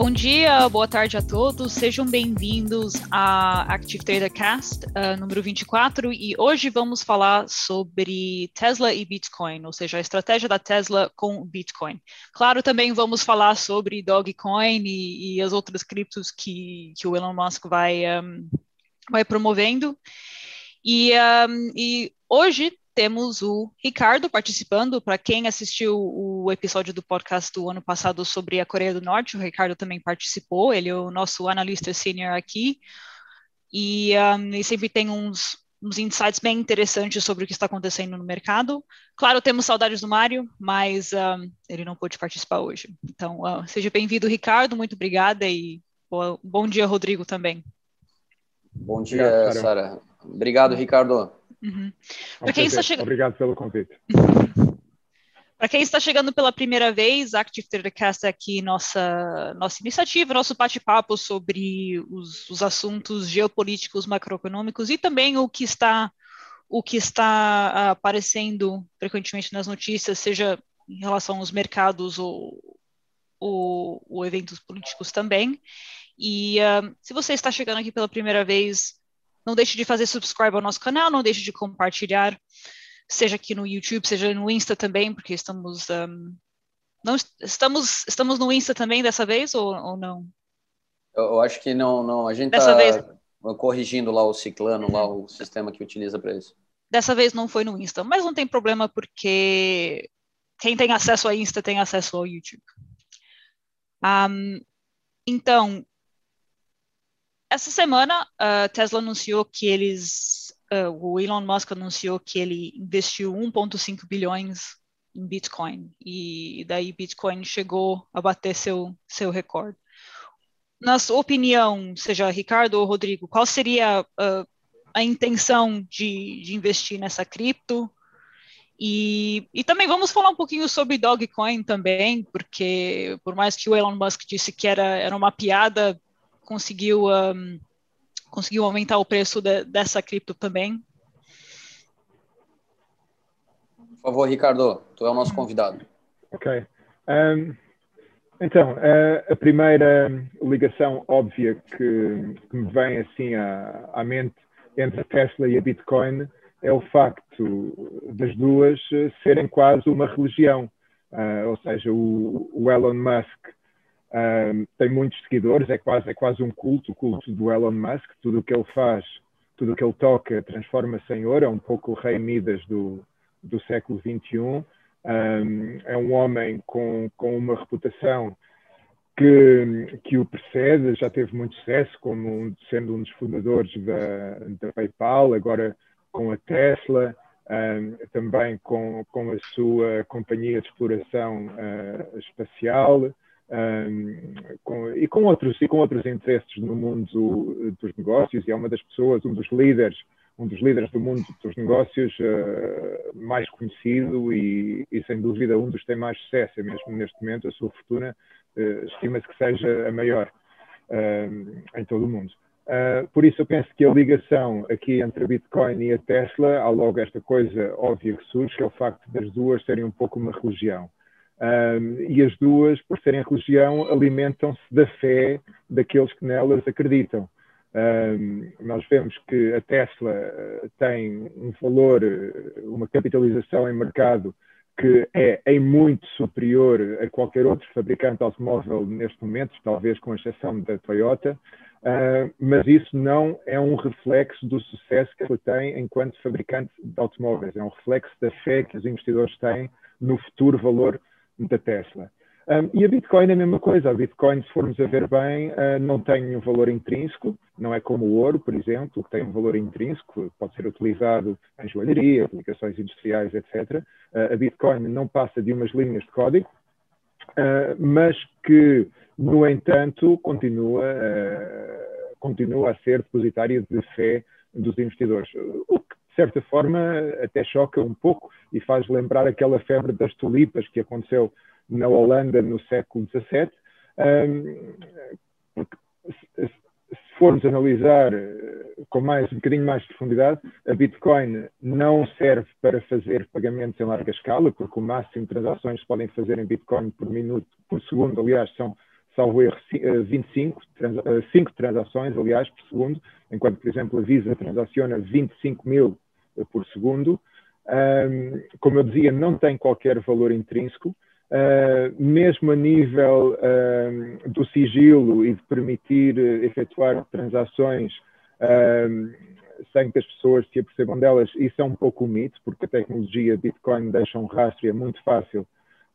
Bom dia, boa tarde a todos, sejam bem-vindos à Active Trader Cast uh, número 24 e hoje vamos falar sobre Tesla e Bitcoin, ou seja, a estratégia da Tesla com Bitcoin. Claro, também vamos falar sobre Dogecoin e, e as outras criptos que, que o Elon Musk vai, um, vai promovendo. E, um, e hoje temos o Ricardo participando. Para quem assistiu o episódio do podcast do ano passado sobre a Coreia do Norte, o Ricardo também participou. Ele é o nosso analista senior aqui. E, um, e sempre tem uns, uns insights bem interessantes sobre o que está acontecendo no mercado. Claro, temos saudades do Mário, mas um, ele não pôde participar hoje. Então, uh, seja bem-vindo, Ricardo. Muito obrigada e boa, bom dia, Rodrigo, também. Bom dia, Sara. Obrigado, Ricardo. Uhum. Para quem está chegando. Obrigado pelo convite. Para quem está chegando pela primeira vez, Active Tradercast é aqui nossa, nossa iniciativa, nosso bate-papo sobre os, os, assuntos geopolíticos, macroeconômicos e também o que está o que está aparecendo frequentemente nas notícias, seja em relação aos mercados ou, ou, ou eventos políticos também. E uh, se você está chegando aqui pela primeira vez, não deixe de fazer subscribe ao nosso canal, não deixe de compartilhar, seja aqui no YouTube, seja no Insta também, porque estamos. Um, não, estamos, estamos no Insta também dessa vez ou, ou não? Eu, eu, acho que não, não. A gente está vez... corrigindo lá o ciclano, uhum. lá o sistema que utiliza para isso. Dessa vez não foi no Insta, mas não tem problema porque quem tem acesso a Insta tem acesso ao YouTube. Um, então, essa semana, a Tesla anunciou que eles, uh, o Elon Musk anunciou que ele investiu 1,5 bilhões em Bitcoin e daí Bitcoin chegou a bater seu seu recorde. Na sua opinião, seja Ricardo ou Rodrigo, qual seria uh, a intenção de, de investir nessa cripto? E, e, também vamos falar um pouquinho sobre Dogecoin também, porque por mais que o Elon Musk disse que era, era uma piada, conseguiu, um, conseguiu aumentar o preço de, dessa cripto também. Por favor, Ricardo, tu é o nosso convidado. Ok. Um, então, a, a, primeira ligação óbvia que, que me vem assim à, à, mente entre a Tesla e a Bitcoin é o facto das duas serem quase uma religião. Uh, ou seja, o, o Elon Musk um, tem muitos seguidores, é quase, é quase um culto, o culto do Elon Musk. Tudo o que ele faz, tudo o que ele toca, transforma-se em ouro. É um pouco o rei Midas do, do século XXI. Um, é um homem com, com uma reputação que, que o precede, já teve muito sucesso, como sendo um dos fundadores da, da PayPal, agora com a Tesla, um, também com, com a sua companhia de exploração uh, espacial um, com, e, com outros, e com outros interesses no mundo dos negócios, e é uma das pessoas, um dos líderes, um dos líderes do mundo dos negócios uh, mais conhecido e, e, sem dúvida, um dos que tem mais sucesso, mesmo neste momento, a sua fortuna uh, estima-se que seja a maior uh, em todo o mundo. Uh, por isso eu penso que a ligação aqui entre a Bitcoin e a Tesla, há logo esta coisa óbvia que surge, que é o facto das duas serem um pouco uma religião. Um, e as duas, por serem religião, alimentam-se da fé daqueles que nelas acreditam. Um, nós vemos que a Tesla eh, tem um valor, eh, uma capitalização em mercado que é em muito superior a qualquer outro fabricante automóvel neste momento, talvez com exceção da Toyota, uh, mas isso não é um reflexo do sucesso que ela tem enquanto fabricante de automóveis, é um reflexo da fé que os investidores têm no futuro valor da Tesla. Um, e a Bitcoin é a mesma coisa. A Bitcoin, se formos a ver bem, uh, não tem um valor intrínseco, não é como o ouro, por exemplo, que tem um valor intrínseco, pode ser utilizado em joalheria, aplicações industriais, etc. Uh, a Bitcoin não passa de umas linhas de código, uh, mas que, no entanto, continua, continua a ser depositária de fé dos investidores. O certa forma, até choca um pouco e faz lembrar aquela febre das tulipas que aconteceu na Holanda no século XVII. Se formos analisar eh, com mais, um bocadinho mais de profundidade, a Bitcoin não serve para fazer pagamentos em larga escala, porque o máximo de transações que podem fazer em Bitcoin por minuto, por segundo, aliás, são salvo erro, 25, 5 transações, aliás, por segundo, enquanto, por exemplo, a Visa transaciona 25 mil por segundo. como eu dizia, não tem qualquer valor intrínseco. Uh, mesmo a nível do sigilo e de permitir uh, efetuar transações sem que as pessoas se apercebam delas, isso é um pouco um mito, porque a tecnologia Bitcoin deixa um rastro e é muito fácil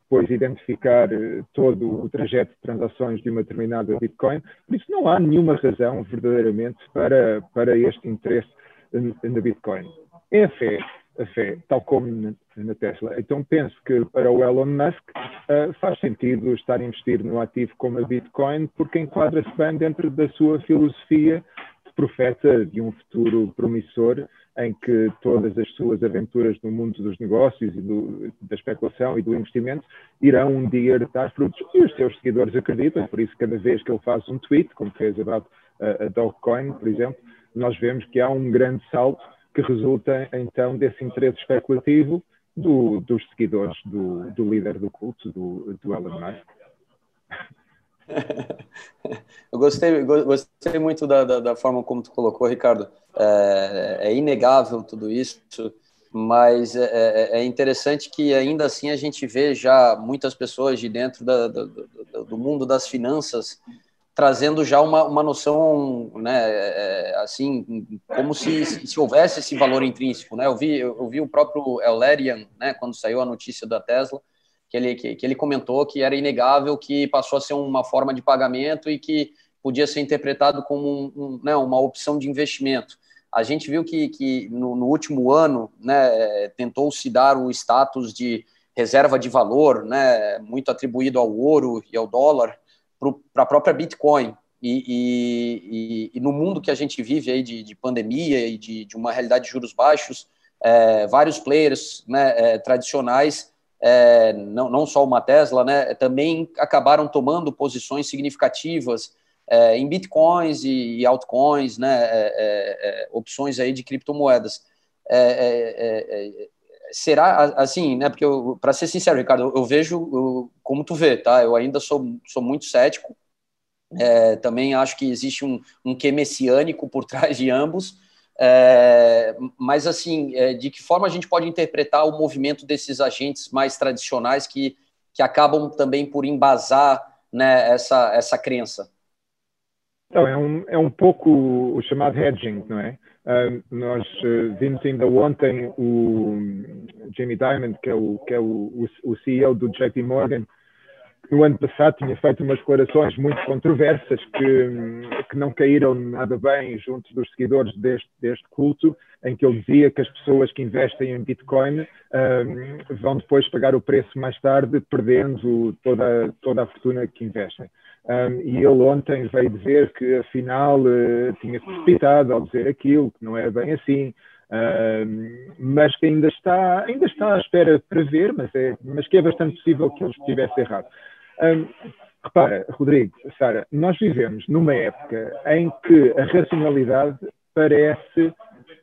depois identificar todo o trajeto de transações de uma determinada Bitcoin. Por isso não há nenhuma razão verdadeiramente para, para este interesse na Bitcoin. É a fé a fé, tal como na, Tesla. Então penso que para o Elon Musk uh, faz sentido estar a investir no ativo como a Bitcoin, porque enquadra-se bem dentro da sua filosofia de profeta de um futuro promissor em que todas as suas aventuras no mundo dos negócios e do, da especulação e do investimento irão um dia dar frutos. E os seus seguidores acreditam, por isso cada vez que ele faz um tweet, como fez about a, a Dogecoin, por exemplo, nós vemos que há um grande salto que resulta então desse interesse especulativo do, dos seguidores do, do, líder do culto, do, do Elon Musk. Eu gostei, gostei muito da, da, da, forma como tu colocou, Ricardo. É, é inegável tudo isso, mas é, é, é, interessante que ainda assim a gente vê já muitas pessoas de dentro da, do mundo das finanças trazendo já uma, uma noção, né, é, assim, como se, se houvesse esse valor intrínseco, né? Eu vi, eu vi o próprio Elerian, né, quando saiu a notícia da Tesla, que ele, que, que ele comentou que era inegável que passou a ser uma forma de pagamento e que podia ser interpretado como um, um, né, uma opção de investimento. A gente viu que, que no, no último ano, né, tentou se dar o status de reserva de valor, né, muito atribuído ao ouro e ao dólar, para a própria Bitcoin. E, e, e, no mundo que a gente vive aí de, de pandemia e de, de, uma realidade de juros baixos, é, vários players né, é, tradicionais, é, não, não só uma Tesla, né, também acabaram tomando posições significativas é, em bitcoins e, e altcoins, né, é, é, opções aí de criptomoedas. Será assim, né? Porque para ser sincero, Ricardo, eu, vejo eu, como tu vê, tá? Eu ainda sou, sou muito cético. É, também acho que existe um, um que messiânico por trás de ambos. É, mas, assim, é, de que forma a gente pode interpretar o movimento desses agentes mais tradicionais que, que acabam também por embasar né, essa, essa crença? Então, é um, é um pouco o chamado hedging, não é? Uh, nós uh, vimos ainda ontem o Jamie Dimon, que é o, que é o, o, CEO do JP Morgan, no ano passado tinha feito umas declarações muito controversas que, que não caíram nada bem junto dos seguidores deste, deste culto, em que ele dizia que as pessoas que investem em Bitcoin uh, vão depois pagar o preço mais tarde, perdendo toda, toda a fortuna que investem. Um, e ele ontem veio dizer que afinal uh, tinha se precipitado ao dizer aquilo, que não é bem assim, mas que ainda está, ainda está à espera para ver, mas, é, mas que é bastante possível que ele estivesse errado. Um, repara, Rodrigo, Sara, nós vivemos numa época em que a racionalidade parece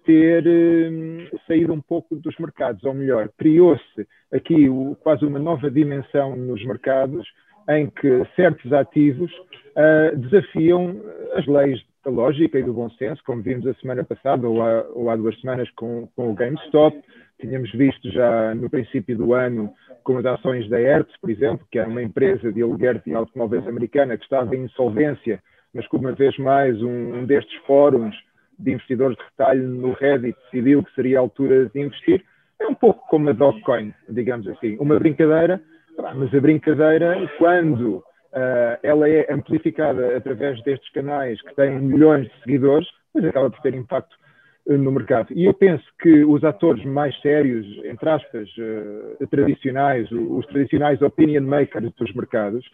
ter um, saído um pouco dos mercados, ou melhor, criou-se aqui o, quase uma nova dimensão nos mercados em que certos ativos uh, desafiam as leis da lógica e do bom senso, como vimos a semana passada ou há, ou há duas semanas com, com, o GameStop. Tínhamos visto já no princípio do ano com as ações da Hertz, por exemplo, que é uma empresa de aluguer de automóveis americana que estava em insolvência, mas que uma vez mais um, um destes fóruns de investidores de retalho no Reddit decidiu que seria a altura de investir. É um pouco como a Dogecoin, digamos assim, uma brincadeira mas a brincadeira, quando uh, ela é amplificada através destes canais que têm milhões de seguidores, mas acaba por ter impacto uh, no mercado. E eu penso que os atores mais sérios, entre aspas, uh, tradicionais, os tradicionais opinion makers dos mercados,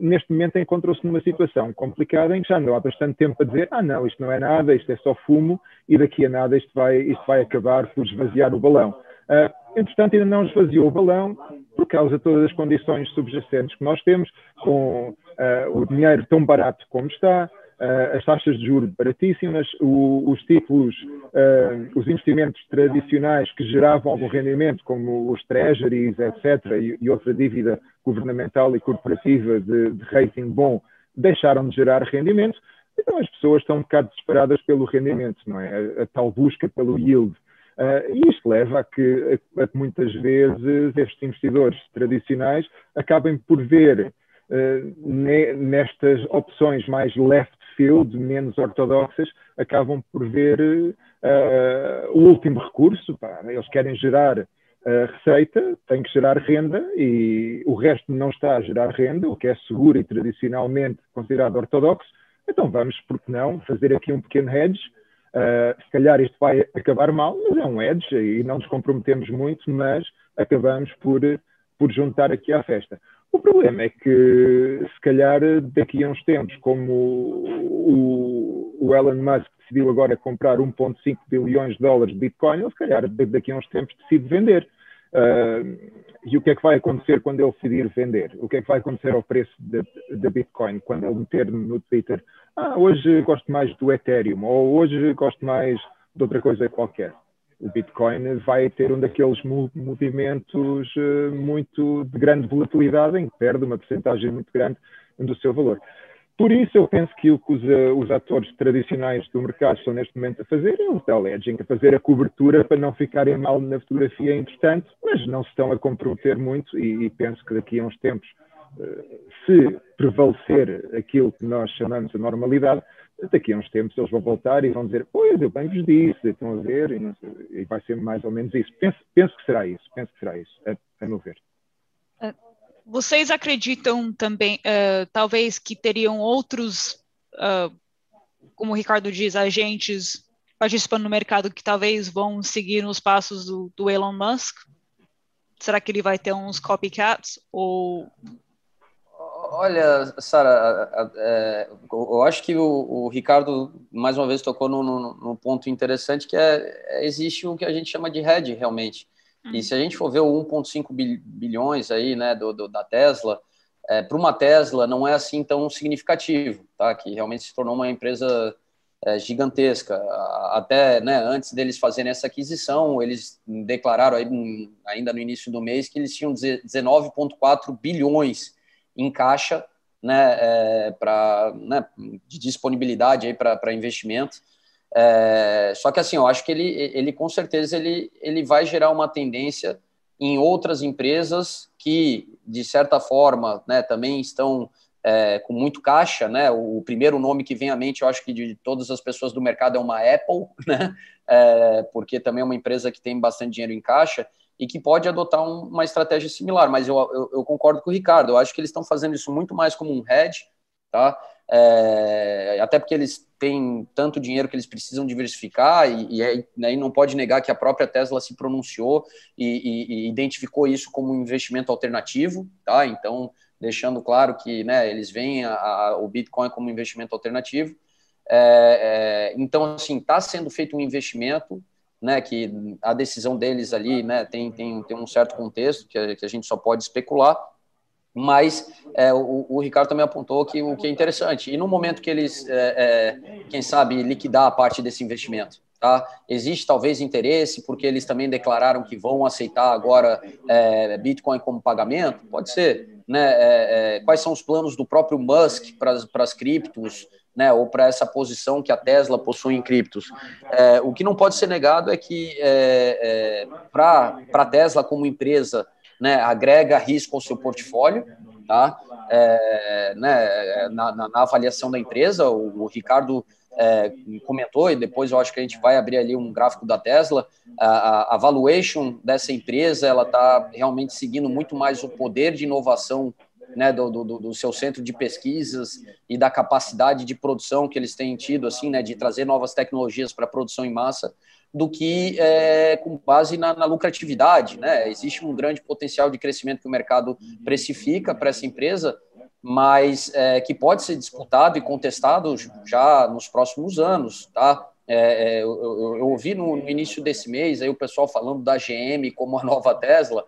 neste momento encontrou-se numa situação complicada em que já não há bastante tempo para dizer ah não, isto não é nada, isto é só fumo e daqui a nada isto vai, isto vai acabar por esvaziar o balão. Uh, entretanto, ainda não esvaziou o balão por causa de todas as condições subjacentes que nós temos, com uh, o dinheiro tão barato como está, uh, as taxas de juros baratíssimas, o, os títulos, os investimentos tradicionais que geravam algum rendimento, como os treasuries, etc., e, e outra dívida governamental e corporativa de, de rating bom, deixaram de gerar rendimento, então as pessoas estão um bocado desesperadas pelo rendimento, não é? A, a tal busca pelo yield. Uh, e isto leva a que, muitas vezes estes investidores tradicionais acabem por ver ne, nestas opções mais left field, menos ortodoxas, acabam por ver uh, o último recurso. Eles querem gerar receita, têm que gerar renda e o resto não está a gerar renda, o que é seguro e tradicionalmente considerado ortodoxo. Então vamos, por que não, fazer aqui um pequeno hedge Uh, se calhar isto vai acabar mal, mas é um edge e não nos comprometemos muito, mas acabamos por, por juntar aqui à festa. O problema é que, se calhar, daqui a uns tempos, como o, o Elon Musk decidiu agora comprar 1,5 bilhões de dólares de Bitcoin, ele, se calhar, daqui a uns tempos decide vender. Uh, e o que é que vai acontecer quando ele decidir vender? O que é que vai acontecer ao preço da Bitcoin quando ele meter no Twitter ah, hoje gosto mais do Ethereum ou hoje gosto mais de outra coisa qualquer? O Bitcoin vai ter um daqueles movimentos uh, muito de grande volatilidade em que perde uma porcentagem muito grande do seu valor. Por isso, eu penso que o que os, uh, os, atores tradicionais do mercado estão neste momento a fazer é o tal edging, a fazer a cobertura para não ficarem mal na fotografia, entretanto, mas não se estão a comprometer muito e, e penso que daqui a uns tempos, uh, se prevalecer aquilo que nós chamamos de normalidade, daqui a uns tempos eles vão voltar e vão dizer, pois, eu bem vos disse, estão a ver, e, e vai ser mais ou menos isso. Penso, penso, que será isso, penso que será isso, a, a meu ver. Vocês acreditam também, uh, talvez, que teriam outros, uh, como o Ricardo diz, agentes participando no mercado que talvez vão seguir nos passos do, do Elon Musk? Será que ele vai ter uns copycats? Ou Olha, Sara, é, eu acho que o, Ricardo mais uma vez tocou num, ponto interessante que é, é, existe o que a gente chama de hedge realmente. E se a gente for ver o 1,5 bilhões aí, né, do, do da Tesla, é, para uma Tesla não é assim tão significativo, tá? Que realmente se tornou uma empresa é, gigantesca. Até né, antes deles fazerem essa aquisição, eles declararam aí, ainda no início do mês que eles tinham 19,4 bilhões em caixa, né, é, para né, de disponibilidade aí para investimento. É, só que assim, eu acho que ele, ele com certeza ele, ele vai gerar uma tendência em outras empresas que, de certa forma, né, também estão é, com muito caixa, né? O, primeiro nome que vem à mente, eu acho que de todas as pessoas do mercado é uma Apple, né? É, porque também é uma empresa que tem bastante dinheiro em caixa e que pode adotar um, uma estratégia similar. Mas eu, eu, eu, concordo com o Ricardo. Eu acho que eles estão fazendo isso muito mais como um hedge, tá? É, até porque eles têm tanto dinheiro que eles precisam diversificar e, e, é, né, e não pode negar que a própria Tesla se pronunciou e, e, identificou isso como um investimento alternativo, tá? Então, deixando claro que né, eles veem a, a, o Bitcoin como um investimento alternativo. É, é, então, assim, está sendo feito um investimento, né, que a decisão deles ali né, tem, tem, tem um certo contexto que a, que a gente só pode especular, mas é, o, o, Ricardo também apontou que o que é interessante, e no momento que eles, é, é, quem sabe, liquidar a parte desse investimento, tá? existe talvez interesse, porque eles também declararam que vão aceitar agora é, Bitcoin como pagamento, pode ser, né? É, é, quais são os planos do próprio Musk para as criptos, né, ou para essa posição que a Tesla possui em criptos. O que não pode ser negado é que é, é, para a Tesla como empresa né, agrega risco ao seu portfólio, tá? É, né, na, na, na, avaliação da empresa, o, o Ricardo é, comentou, e depois eu acho que a gente vai abrir ali um gráfico da Tesla, a, a valuation dessa empresa, ela está realmente seguindo muito mais o poder de inovação né, do, do, do, seu centro de pesquisas e da capacidade de produção que eles têm tido, assim, né, de trazer novas tecnologias para produção em massa, do que é, com base na, na, lucratividade. Né? Existe um grande potencial de crescimento que o mercado precifica para essa empresa, mas é, que pode ser disputado e contestado já nos próximos anos. Tá? É, eu, eu, eu, ouvi no, no, início desse mês aí o pessoal falando da GM como a nova Tesla,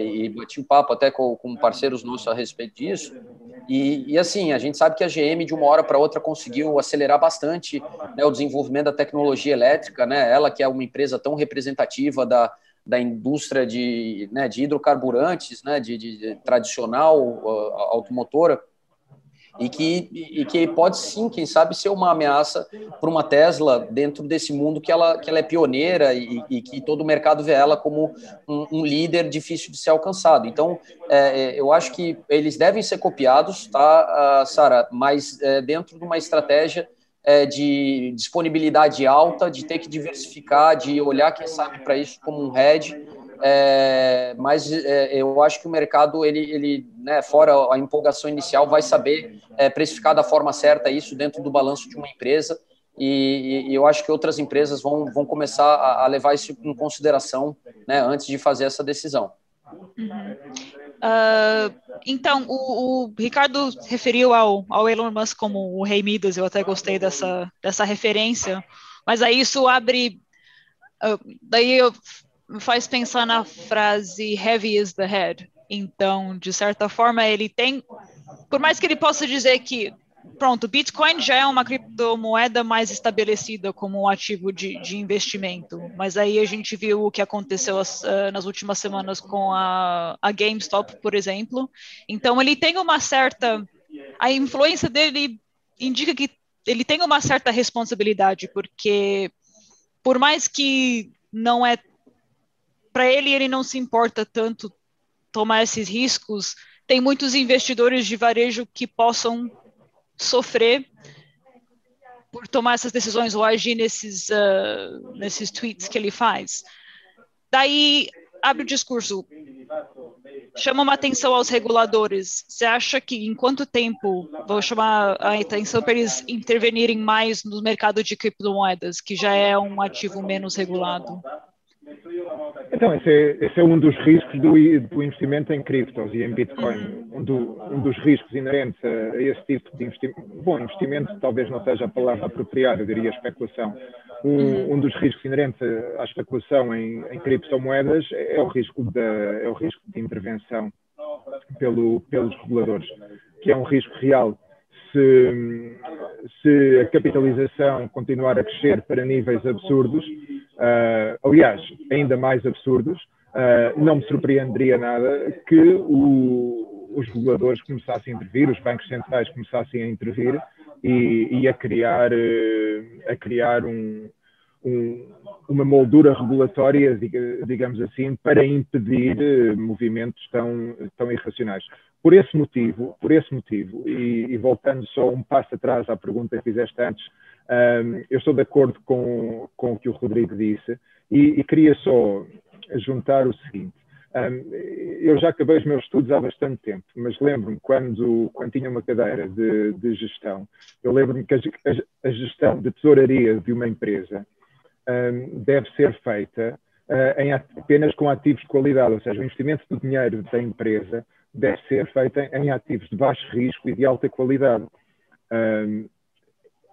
e bati um papo até com, com parceiros nossos a respeito disso. E, e, assim, a gente sabe que a GM de uma hora para outra conseguiu acelerar bastante né, o desenvolvimento da tecnologia elétrica, né? Ela que é uma empresa tão representativa da, da indústria de, né, de hidrocarburantes, né, de, de, de tradicional uh, automotora. E que, e que pode sim, quem sabe, ser uma ameaça para uma Tesla dentro desse mundo que ela, que ela é pioneira e, e que todo o mercado vê ela como um, um líder difícil de ser alcançado. Então, é, é eu acho que eles devem ser copiados, tá, Sara? Mas é, dentro de uma estratégia é, de disponibilidade alta, de ter que diversificar, de olhar, quem sabe, para isso como um hedge é, mas é, eu acho que o mercado, ele, ele né, fora a empolgação inicial, vai saber é, precificar da forma certa isso dentro do balanço de uma empresa. E, e eu acho que outras empresas vão, vão começar a, a, levar isso em consideração né, antes de fazer essa decisão. Uhum. Uh, então, o, o, Ricardo referiu ao, ao Elon Musk como o rei Midas, eu até gostei dessa, dessa referência, mas aí isso abre. Uh, daí eu me faz pensar na frase heavy is the head. Então, de certa forma, ele tem, por mais que ele possa dizer que, pronto, Bitcoin já é uma criptomoeda mais estabelecida como um ativo de, de investimento, mas aí a gente viu o que aconteceu as, uh, nas últimas semanas com a, a GameStop, por exemplo. Então, ele tem uma certa, a influência dele indica que ele tem uma certa responsabilidade, porque por mais que não é para ele, ele não se importa tanto tomar esses riscos. Tem muitos investidores de varejo que possam sofrer por tomar essas decisões ou agir nesses, uh, nesses tweets que ele faz. Daí abre o discurso, chama uma atenção aos reguladores. Você acha que em quanto tempo vou chamar a atenção para eles intervenirem mais no mercado de criptomoedas, que já é um ativo menos regulado? Então, esse é, esse é, um dos riscos do, do, investimento em criptos e em Bitcoin. Um, do, um dos riscos inerentes a, a, esse tipo de investimento. Bom, investimento talvez não seja a palavra apropriada, eu diria especulação. Um, um dos riscos inerentes à especulação em, em criptomoedas é o, risco da, é o risco de intervenção pelo, pelos reguladores, que é um risco real se, se, a capitalização continuar a crescer para níveis absurdos, uh, aliás, ainda mais absurdos, uh, não me surpreenderia nada que o, os reguladores começassem a intervir, os bancos centrais começassem a intervir e, e a criar, uh, a criar um, um, uma moldura regulatória, digamos assim, para impedir movimentos tão, tão irracionais. Por esse motivo, por esse motivo, e, e, voltando só um passo atrás à pergunta que fizeste antes, um, eu estou de acordo com, com o que o Rodrigo disse e, e queria só juntar o seguinte. Um, eu já acabei os meus estudos há bastante tempo, mas lembro-me quando, quando tinha uma cadeira de, de gestão, eu lembro-me que a, a, gestão de tesouraria de uma empresa um, deve ser feita uh, em, apenas com ativos de qualidade, ou seja, o investimento do dinheiro da empresa deve ser feita em ativos de baixo risco e de alta qualidade. Um,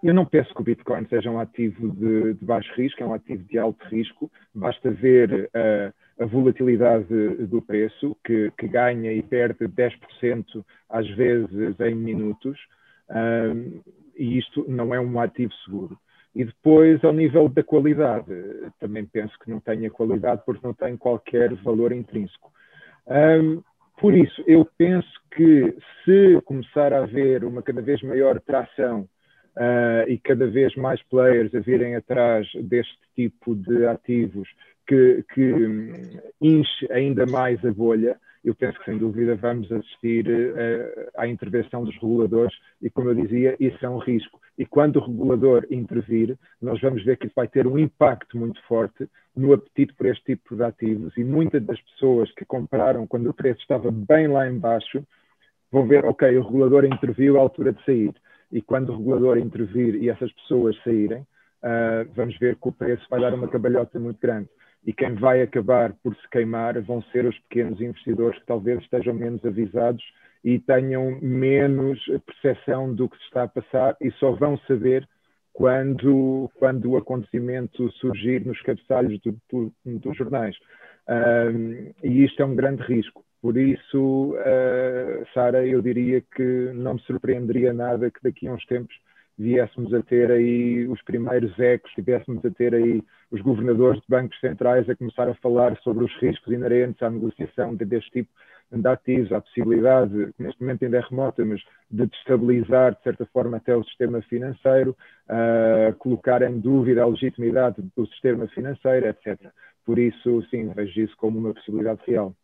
eu não penso que o Bitcoin seja um ativo de, de, baixo risco, é um ativo de alto risco. Basta ver uh, a volatilidade do preço, que, que, ganha e perde 10% às vezes em minutos, um, e isto não é um ativo seguro. E depois, ao nível da qualidade, também penso que não tenha qualidade porque não tem qualquer valor intrínseco. Um, por isso, eu penso que se começar a haver uma cada vez maior tração uh, e cada vez mais players a virem atrás deste tipo de ativos que, que enche ainda mais a bolha, eu penso que sem dúvida vamos assistir uh, à intervenção dos reguladores e, como eu dizia, isso é um risco. E quando o regulador intervir, nós vamos ver que isso vai ter um impacto muito forte no apetite por este tipo de ativos. E muitas das pessoas que compraram quando o preço estava bem lá embaixo vão ver, ok, o regulador interviu, a altura de sair. E quando o regulador intervir e essas pessoas saírem, uh, vamos ver que o preço vai dar uma cabalhota muito grande. E quem vai acabar por se queimar vão ser os pequenos investidores que talvez estejam menos avisados e tenham menos percepção do que se está a passar e só vão saber quando, quando o acontecimento surgir nos cabeçalhos do, do, dos jornais. Um, e isto é um grande risco. Por isso, uh, Sara, eu diria que não me surpreenderia nada que daqui a uns tempos viéssemos a ter aí os primeiros ecos, tivéssemos a ter aí os governadores de bancos centrais a começar a falar sobre os riscos inerentes à negociação deste tipo de ativos, a possibilidade, que neste momento ainda é remota, mas de destabilizar, de certa forma, até o sistema financeiro, colocar em dúvida a legitimidade do sistema financeiro, etc. Por isso, sim, vejo isso como uma possibilidade real.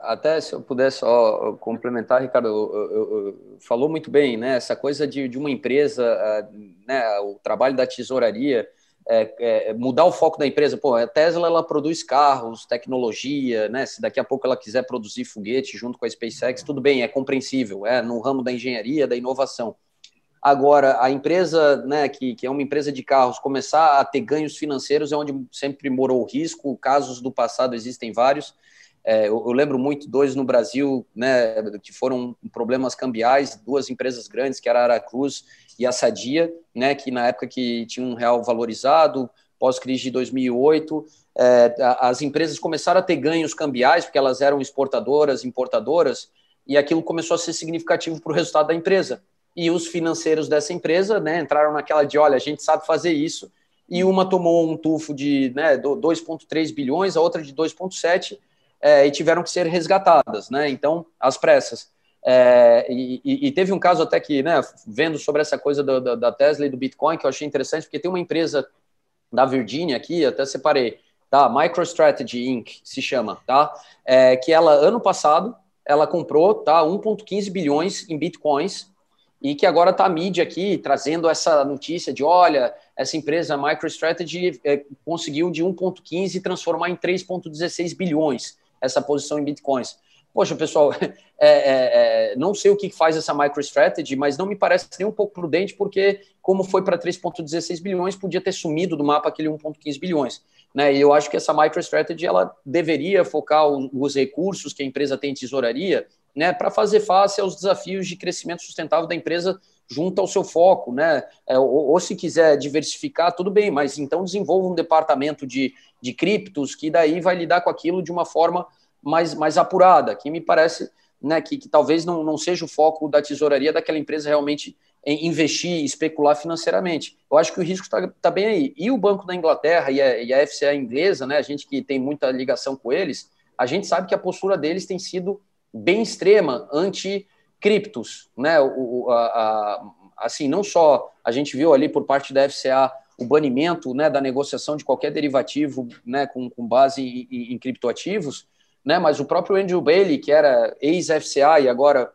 Até se eu pudesse só complementar, Ricardo, eu, eu, eu, falou muito bem, né? Essa coisa de, de uma empresa, né? O trabalho da tesouraria, é, é, mudar o foco da empresa. Pô, a Tesla ela produz carros, tecnologia, né? Se daqui a pouco ela quiser produzir foguete junto com a SpaceX, tudo bem, é compreensível, é no ramo da engenharia, da inovação. Agora, a empresa, né, que, que é uma empresa de carros, começar a ter ganhos financeiros é onde sempre morou o risco. Casos do passado existem vários. É, eu, eu, lembro muito dois no Brasil, né, que foram problemas cambiais, duas empresas grandes, que era a Aracruz e a Sadia, né, que na época que tinha um real valorizado, pós-crise de 2008, é, as empresas começaram a ter ganhos cambiais, porque elas eram exportadoras, importadoras, e aquilo começou a ser significativo para o resultado da empresa. E os financeiros dessa empresa né, entraram naquela de, olha, a gente sabe fazer isso, e uma tomou um tufo de né, 2,3 bilhões, a outra de 2,7 é, e tiveram que ser resgatadas, né? Então, às pressas. É, e, e, teve um caso até que, né, vendo sobre essa coisa do, da, da Tesla e do Bitcoin, que eu achei interessante, porque tem uma empresa da Virgínia aqui, até separei, tá? MicroStrategy Inc. se chama, tá? É, que ela, ano passado, ela comprou, tá? 1,15 bilhões em Bitcoins, e que agora está a mídia aqui trazendo essa notícia de, olha, essa empresa MicroStrategy é, conseguiu de 1,15 transformar em 3,16 bilhões essa posição em bitcoins. Poxa, pessoal, é, é, é, não sei o que faz essa MicroStrategy, mas não me parece nem um pouco prudente, porque, como foi para 3,16 bilhões, podia ter sumido do mapa aquele 1,15 bilhões. Né? E eu acho que essa MicroStrategy ela deveria focar os recursos que a empresa tem em tesouraria né, para fazer face aos desafios de crescimento sustentável da empresa junto ao seu foco, né? É, ou, ou, se quiser diversificar, tudo bem, mas então desenvolva um departamento de, de criptos que daí vai lidar com aquilo de uma forma mais, mais apurada, que me parece né, que, que talvez não, não seja o foco da tesouraria daquela empresa realmente em investir, especular financeiramente. Eu acho que o risco está tá bem aí. E o Banco da Inglaterra e a, e a FCA inglesa, né, a gente que tem muita ligação com eles, a gente sabe que a postura deles tem sido bem extrema anti criptos, né? O, a, a, assim, não só a gente viu ali por parte da FCA o banimento né, da negociação de qualquer derivativo né, com, com base em, em, criptoativos, né, mas o próprio Andrew Bailey, que era ex-FCA e agora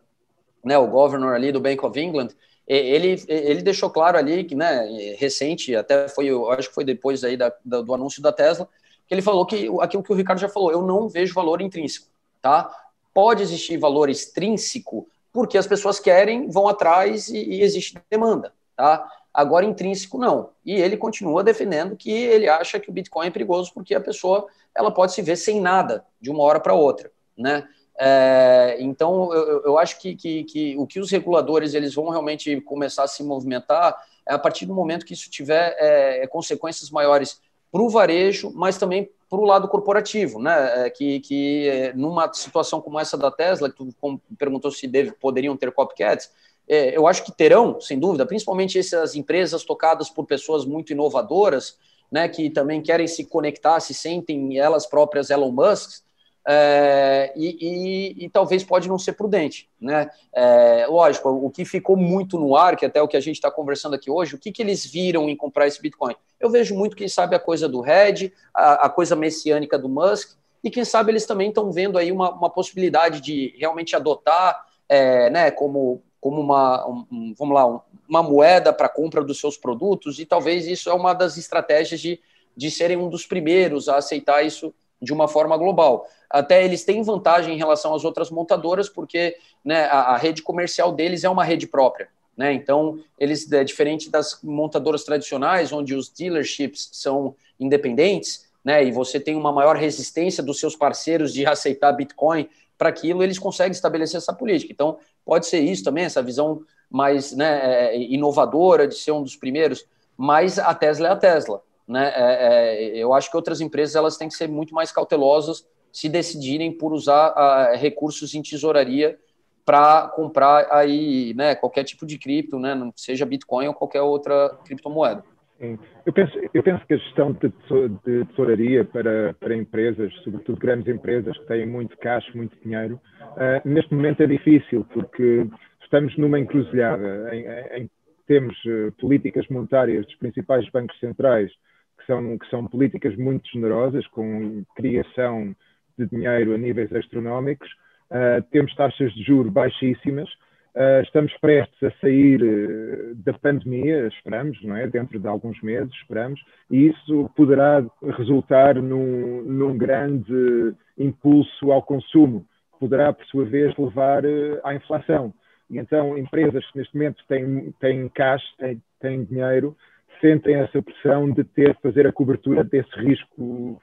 né, o governor ali do Bank of England, ele, ele deixou claro ali que, né, recente, até foi, eu acho que foi depois aí da, da, do anúncio da Tesla, que ele falou que aquilo que o Ricardo já falou, eu não vejo valor intrínseco, tá? Pode existir valor extrínseco porque as pessoas querem, vão atrás e, e existe demanda, tá? Agora, intrínseco, não. E ele continua defendendo que ele acha que o Bitcoin é perigoso porque a pessoa ela pode se ver sem nada de uma hora para outra, né? É, então, eu, eu acho que, que, que, o que os reguladores eles vão realmente começar a se movimentar é a partir do momento que isso tiver é, consequências maiores para o varejo, mas também para o lado corporativo, né? É, que, que é, numa situação como essa da Tesla, que tu perguntou se deve, poderiam ter copycats, é, eu acho que terão, sem dúvida, principalmente essas empresas tocadas por pessoas muito inovadoras, né? Que também querem se conectar, se sentem elas próprias Elon Musk, é, e, e, e, talvez pode não ser prudente, né? É, lógico, o que ficou muito no ar, que até o que a gente está conversando aqui hoje, o que, que eles viram em comprar esse Bitcoin? Eu vejo muito, quem sabe, a coisa do Red, a, a coisa messiânica do Musk, e quem sabe eles também estão vendo aí uma, uma possibilidade de realmente adotar, é, né, como, como uma, um, vamos lá, uma moeda para compra dos seus produtos, e talvez isso é uma das estratégias de, de serem um dos primeiros a aceitar isso de uma forma global. Até eles têm vantagem em relação às outras montadoras, porque né, a, a rede comercial deles é uma rede própria. Né? Então, eles, é diferente das montadoras tradicionais, onde os dealerships são independentes, né, e você tem uma maior resistência dos seus parceiros de aceitar Bitcoin para aquilo, eles conseguem estabelecer essa política. Então, pode ser isso também, essa visão mais né, é, inovadora de ser um dos primeiros, mas a Tesla é a Tesla. Né? É, é, eu acho que outras empresas elas têm que ser muito mais cautelosas se decidirem por usar recursos em tesouraria para comprar aí né, qualquer tipo de cripto, né, seja Bitcoin ou qualquer outra criptomoeda. Eu penso, eu penso que a gestão de, tesouraria para, para empresas, sobretudo grandes empresas que têm muito caixa, muito dinheiro, uh, neste momento é difícil, porque estamos numa encruzilhada em, em temos uh, políticas monetárias dos principais bancos centrais que são, que são políticas muito generosas, com criação de dinheiro a níveis astronómicos, uh, temos taxas de juros baixíssimas, Uh, estamos prestes a sair uh, da pandemia, esperamos, não é? Dentro de alguns meses, esperamos, e isso poderá resultar num, num grande impulso ao consumo, poderá, por sua vez, levar à inflação. E então, empresas que neste momento têm, têm caixa, têm, têm dinheiro, sentem essa pressão de ter de fazer a cobertura desse risco,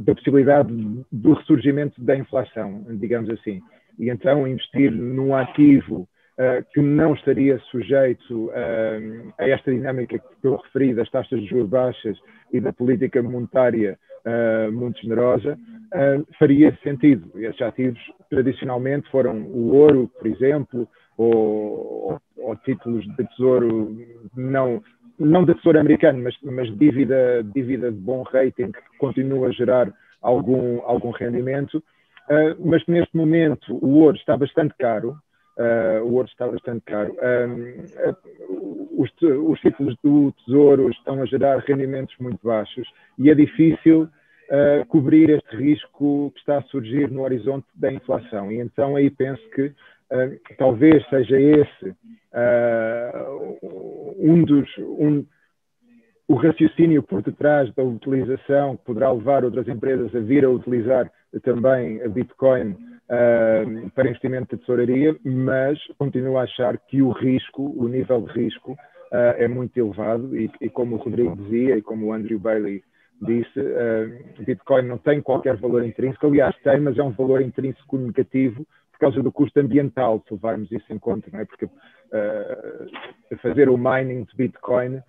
da possibilidade do ressurgimento da inflação, digamos assim e então investir num ativo uh, que não estaria sujeito uh, a esta dinâmica que eu referi das taxas de juros baixas e da política monetária uh, muito generosa, faria sentido. Esses ativos tradicionalmente foram o ouro, por exemplo, ou, ou títulos de tesouro não não de tesouro americano, mas, mas dívida, dívida de bom rating que continua a gerar algum, algum rendimento. Uh, mas neste momento o ouro está bastante caro. Uh, o ouro está bastante caro. Uh, os, os, títulos do Tesouro estão a gerar rendimentos muito baixos e é difícil cobrir este risco que está a surgir no horizonte da inflação. E então aí penso que talvez seja esse um dos. Um, o raciocínio por detrás da utilização que poderá levar outras empresas a vir a utilizar também a Bitcoin uh, para investimento de tesouraria, mas continuo a achar que o risco, o nível de risco, uh, é muito elevado e, e, como o Rodrigo dizia e como o Andrew Bailey disse, uh, Bitcoin não tem qualquer valor intrínseco, aliás tem, mas é um valor intrínseco negativo por causa do custo ambiental, se levarmos isso em conta, não é? porque fazer o mining de Bitcoin uh,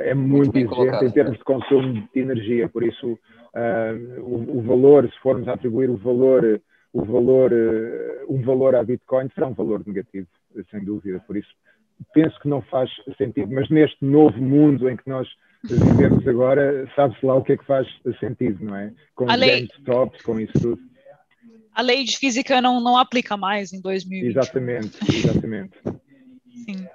é muito, muito exigente colocado. em termos de consumo de energia, por isso uh, o, o, valor, se formos atribuir o valor, o valor, uh, um valor à Bitcoin, será um valor negativo, sem dúvida, por isso penso que não faz sentido, mas neste novo mundo em que nós vivemos agora, sabe-se lá o que é que faz sentido, não é? Com os lei... tops, com isso tudo. A lei de física não, não aplica mais em 2020. Exatamente, exatamente. Sim.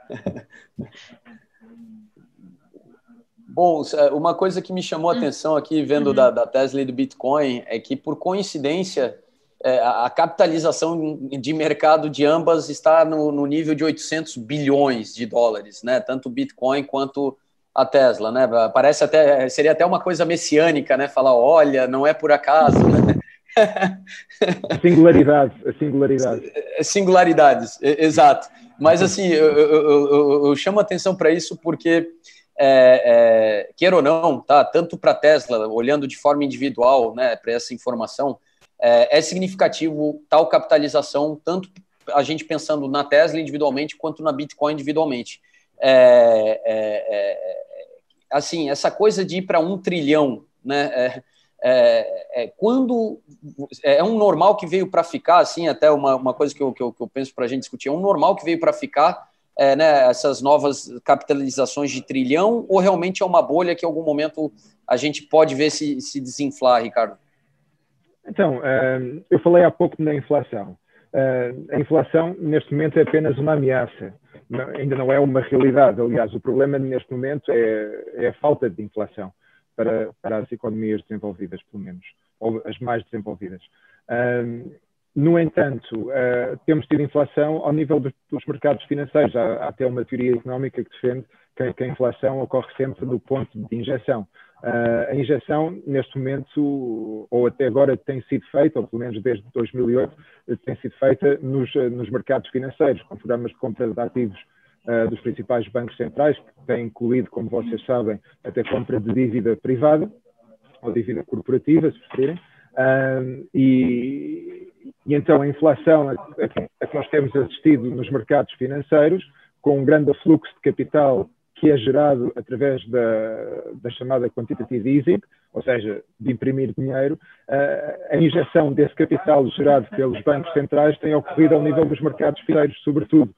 Bom, é, uma coisa que me chamou a hum. atenção aqui, vendo uhum. da, da, Tesla e do Bitcoin, é que, por coincidência, é, a capitalização de mercado de ambas está no, no, nível de 800 bilhões de dólares, né? Tanto o Bitcoin quanto a Tesla, né? Parece até, seria até uma coisa messiânica, né? Falar, olha, não é por acaso, né? Singularidades, singularidades. Singularidades, exato. Mas, assim, eu, eu, eu, eu chamo atenção para isso porque é, é, queira ou não, tá? Tanto para a Tesla, olhando de forma individual, né, para essa informação, é, é, significativo tal capitalização, tanto a gente pensando na Tesla individualmente quanto na Bitcoin individualmente. É, é, é, assim, essa coisa de ir para um trilhão, né? Quando é um normal que veio para ficar, assim, até uma, uma coisa que eu, que eu, que eu penso para a gente discutir, é um normal que veio para ficar é, né, essas novas capitalizações de trilhão, ou realmente é uma bolha que em algum momento a gente pode ver se, se desinflar, Ricardo? Então, uh, eu falei há pouco da inflação. Uh, a inflação, neste momento, é apenas uma ameaça, ainda não é uma realidade. Aliás, o problema neste momento é, é a falta de inflação para, para, as economias desenvolvidas, pelo menos, ou as mais desenvolvidas. Uh, no entanto, uh, temos tido inflação ao nível dos, dos mercados financeiros. Há, há, até uma teoria económica que defende que, que, a inflação ocorre sempre no ponto de injeção. Uh, a injeção, neste momento, ou até agora, tem sido feita, ou pelo menos desde 2008, tem sido feita nos, nos mercados financeiros, com programas de compra de ativos uh, dos principais bancos centrais, que têm incluído, como vocês sabem, até compra de dívida privada, ou dívida corporativa, se preferirem. Uh, e, e então a inflação a, a, que nós temos assistido nos mercados financeiros, com um grande afluxo de capital que é gerado através da, da chamada quantitative easing, ou seja, de imprimir dinheiro, a injeção desse capital gerado pelos bancos centrais tem ocorrido ao nível dos mercados financeiros, sobretudo.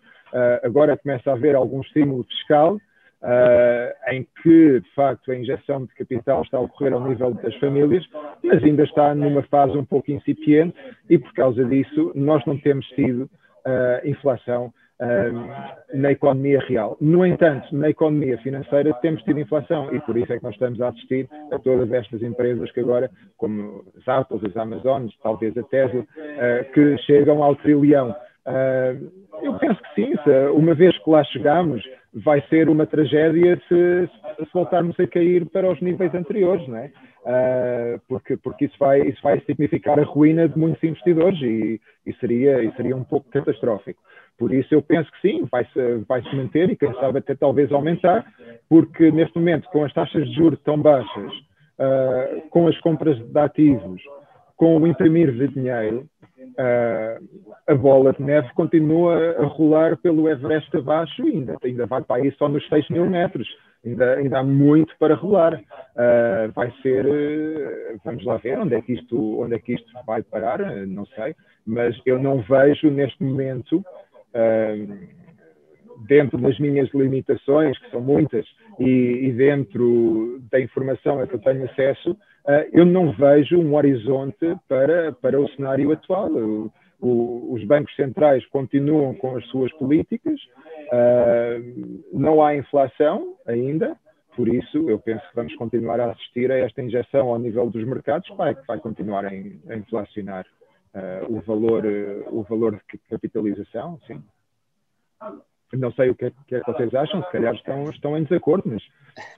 Agora começa a haver algum estímulo fiscal, uh, em que, de facto, a injeção de capital está a ocorrer ao nível das famílias, mas ainda está numa fase um pouco incipiente e, por causa disso, nós não temos tido uh, inflação uh, na economia real. No entanto, na economia financeira temos tido inflação e por isso é que nós estamos a assistir a todas estas empresas que agora, como as Apple, as Amazonas, talvez a Tesla, que chegam ao trilhão. Eu penso que sim, uma vez que lá chegamos, vai ser uma tragédia se, se voltarmos a cair para os níveis anteriores? Uh, porque, porque isso, vai, isso vai significar a ruína de muitos investidores e, e, seria, e seria um pouco catastrófico. Por isso eu penso que sim, vai-se vai -se manter e quem sabe até talvez aumentar, porque neste momento com as taxas de juros tão baixas, uh, com as compras de ativos, com o imprimir de dinheiro, uh, a bola de neve continua a rolar pelo Everest abaixo e ainda, ainda vai para aí só nos 6 mil metros. Ainda, ainda há muito para rolar. Uh, vai ser, uh, vamos lá ver onde é, que isto, onde é que isto vai parar, não sei, mas eu não vejo neste momento, dentro das minhas limitações, que são muitas, e, e dentro da informação a que eu tenho acesso, eu não vejo um horizonte para, para o cenário atual. O, o, os bancos centrais continuam com as suas políticas, uh, não há inflação ainda, por isso eu penso que vamos continuar a assistir a esta injeção ao nível dos mercados, vai, vai continuar a, inflacionar uh, o, valor, uh, o valor de capitalização, sim. Não sei o que é, que é que vocês acham, se calhar estão, estão em desacordo, mas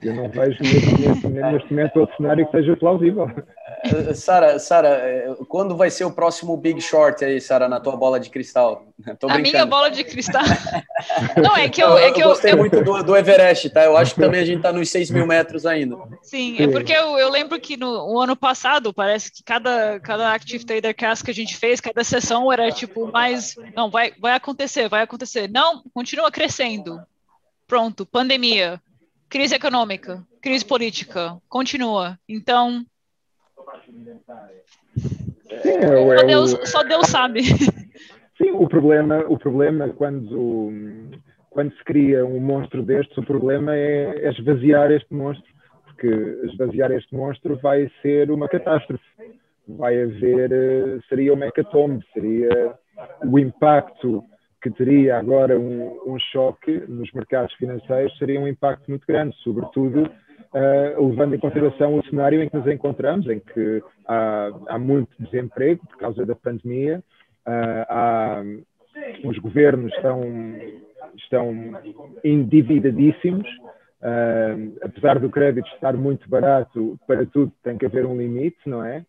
eu não vejo neste, neste momento outro cenário que seja plausível. Eh, Sara, Sara, eh, quando vai ser o próximo Big Short aí, Sara, na tua bola de cristal? a minha bola de cristal? não, é que eu... É que eu, eu gostei eu... muito do, do, Everest, tá? Eu acho que também a gente está nos 6 mil metros ainda. Sim, é porque eu, eu lembro que no ano passado, parece que cada, cada Active Trader Cast que a gente fez, cada sessão era tipo mais... Não, vai, vai acontecer, vai acontecer. Não, continua crescendo. Pronto, pandemia crise econômica, crise política, continua. Então. Sim, é, só, Deus, só Deus sabe. Sim, o problema, o problema quando, quando se cria um monstro destes, o problema é, é esvaziar este monstro, porque esvaziar este monstro vai ser uma catástrofe. Vai haver, eh, seria uma hecatombe, seria o impacto que teria agora um, um, choque nos mercados financeiros seria um impacto muito grande, sobretudo uh, levando em consideração o cenário em que nos encontramos, em que há, há muito desemprego por causa da pandemia, uh, há, os governos estão, estão endividadísssimos, uh, apesar do crédito estar muito barato, para tudo tem que haver um limite, não é?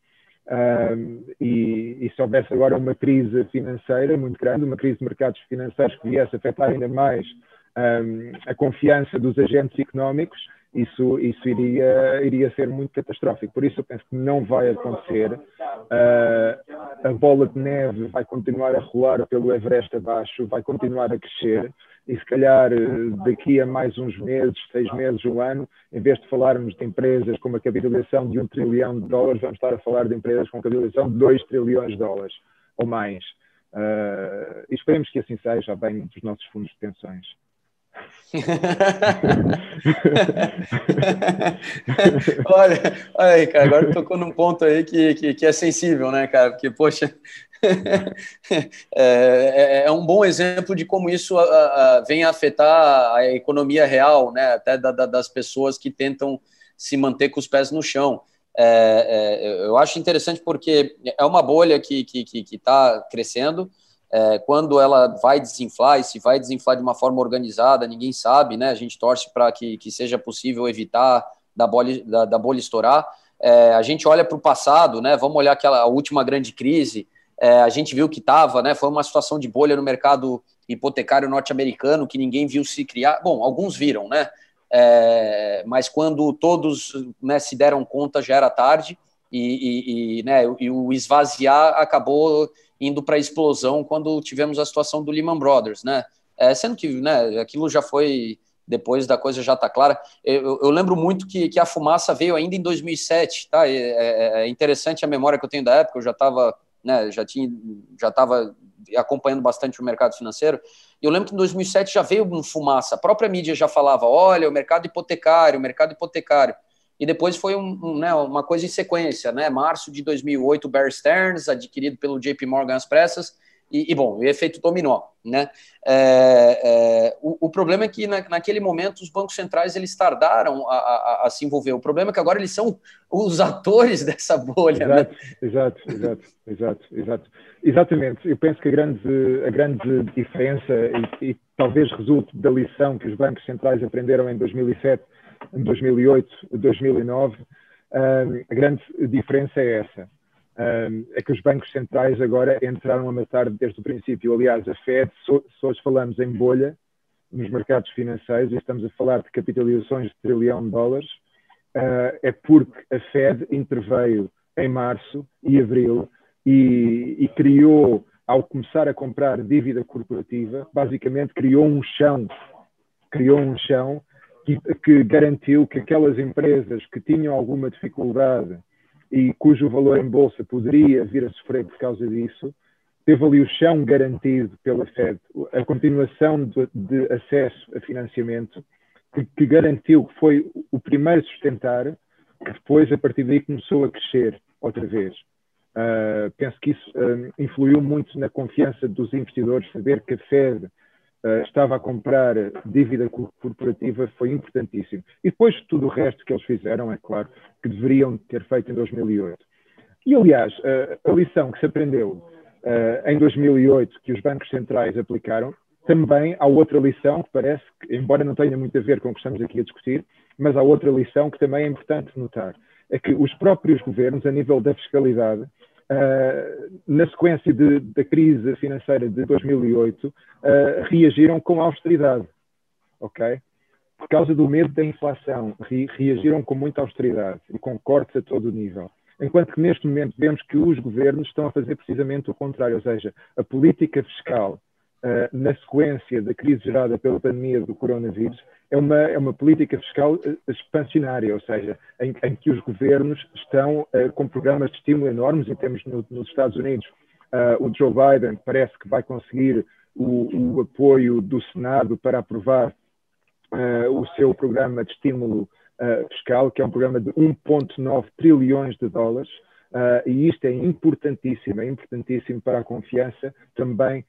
Um, e, e, se houvesse agora uma crise financeira muito grande, uma crise de mercados financeiros que viesse a afetar ainda mais um, a confiança dos agentes económicos, isso, isso iria, iria ser muito catastrófico. Por isso eu penso que não vai acontecer. Uh, a bola de neve vai continuar a rolar pelo Everest abaixo, vai continuar a crescer e se calhar eh, daqui a mais uns meses, seis meses, um ano, em vez de falarmos de empresas com uma capitalização de um trilhão de dólares, vamos estar a falar de empresas com capitalização de dois trilhões de dólares ou mais. Uh, esperemos que assim seja, bem dos nossos fundos de pensões. olha, olha aí, cara, agora tocou num ponto aí que, que, que, é sensível, né, cara? Porque, poxa, é, é, é, um bom exemplo de como isso a, a, vem a afetar a economia real, né? Até da, da, das pessoas que tentam se manter com os pés no chão. É, é eu acho interessante porque é uma bolha que está que, que, tá crescendo. É, quando ela vai desinflar, e se vai desinflar de uma forma organizada, ninguém sabe, né? A gente torce para que, que seja possível evitar da bolha, da, da bolha estourar. É, a gente olha para o passado, né? Vamos olhar aquela última grande crise, é, a gente viu que estava, né? Foi uma situação de bolha no mercado hipotecário norte-americano que ninguém viu se criar. Bom, alguns viram, né? É, mas quando todos né, se deram conta já era tarde e, e, e, né, e o esvaziar acabou indo para a explosão quando tivemos a situação do Lehman Brothers, né? É, sendo que né, aquilo já foi depois da coisa já está clara. Eu, eu, lembro muito que, que a fumaça veio ainda em 2007, tá? É, é, é interessante a memória que eu tenho da época. Eu já estava né, já tinha, já estava acompanhando bastante o mercado financeiro. E eu lembro que em 2007 já veio um fumaça. A própria mídia já falava: olha, o mercado hipotecário, o mercado hipotecário. E depois foi um, um, né, uma coisa em sequência, né? Março de 2008, Bear Stearns, adquirido pelo JP Morgan às pressas, e, e, bom, o efeito dominó, né? É, é, o, o, problema é que na, naquele momento os bancos centrais eles tardaram a, a, a, se envolver. O problema é que agora eles são os atores dessa bolha. Exato, né? exato, exato, exato, exato. Exatamente. Eu penso que a grande, a grande diferença e, e talvez resulte da lição que os bancos centrais aprenderam em 2007, em 2008, 2009, a grande diferença é essa é que os bancos centrais agora entraram a matar desde o princípio. Aliás, a Fed, se hoje falamos em bolha nos mercados financeiros e estamos a falar de capitalizações de trilhão de dólares, uh, é porque a Fed interveio em março e abril e, e criou, ao começar a comprar dívida corporativa, basicamente criou um chão, criou um chão que, que garantiu que aquelas empresas que tinham alguma dificuldade e cujo valor em bolsa poderia vir a sofrer por causa disso, teve ali o chão garantido pela Fed, a continuação de, de acesso a financiamento, que, que, garantiu que foi o primeiro a sustentar, que depois, a partir daí, começou a crescer outra vez. Uh, penso que isso uh, influiu muito na confiança dos investidores, saber que a Fed uh, estava a comprar dívida corporativa foi importantíssimo. E depois tudo o resto que eles fizeram, é claro, que deveriam ter feito em 2008. E, aliás, uh, a lição que se aprendeu uh, em 2008, que os bancos centrais aplicaram, também há outra lição que parece que, embora não tenha muito a ver com o que estamos aqui a discutir, mas há outra lição que também é importante notar. É que os próprios governos, a nível da fiscalidade, Uh, na sequência de, da crise financeira de 2008, uh, reagiram com austeridade, ok? Por causa do medo da inflação, re, reagiram com muita austeridade e com cortes a todo o nível. Enquanto que neste momento vemos que os governos estão a fazer precisamente o contrário, ou seja, a política fiscal na sequência da crise gerada pela pandemia do coronavírus é uma, é uma política fiscal eh, expansionária, ou seja, em, em que os governos estão uh, com programas de estímulo enormes, e temos no, nos Estados Unidos uh, o Joe Biden parece que vai conseguir o, o apoio do Senado para aprovar uh, o seu programa de estímulo fiscal, que é um programa de 1,9 trilhões de dólares, e isto é importantíssimo, é importantíssimo para a confiança também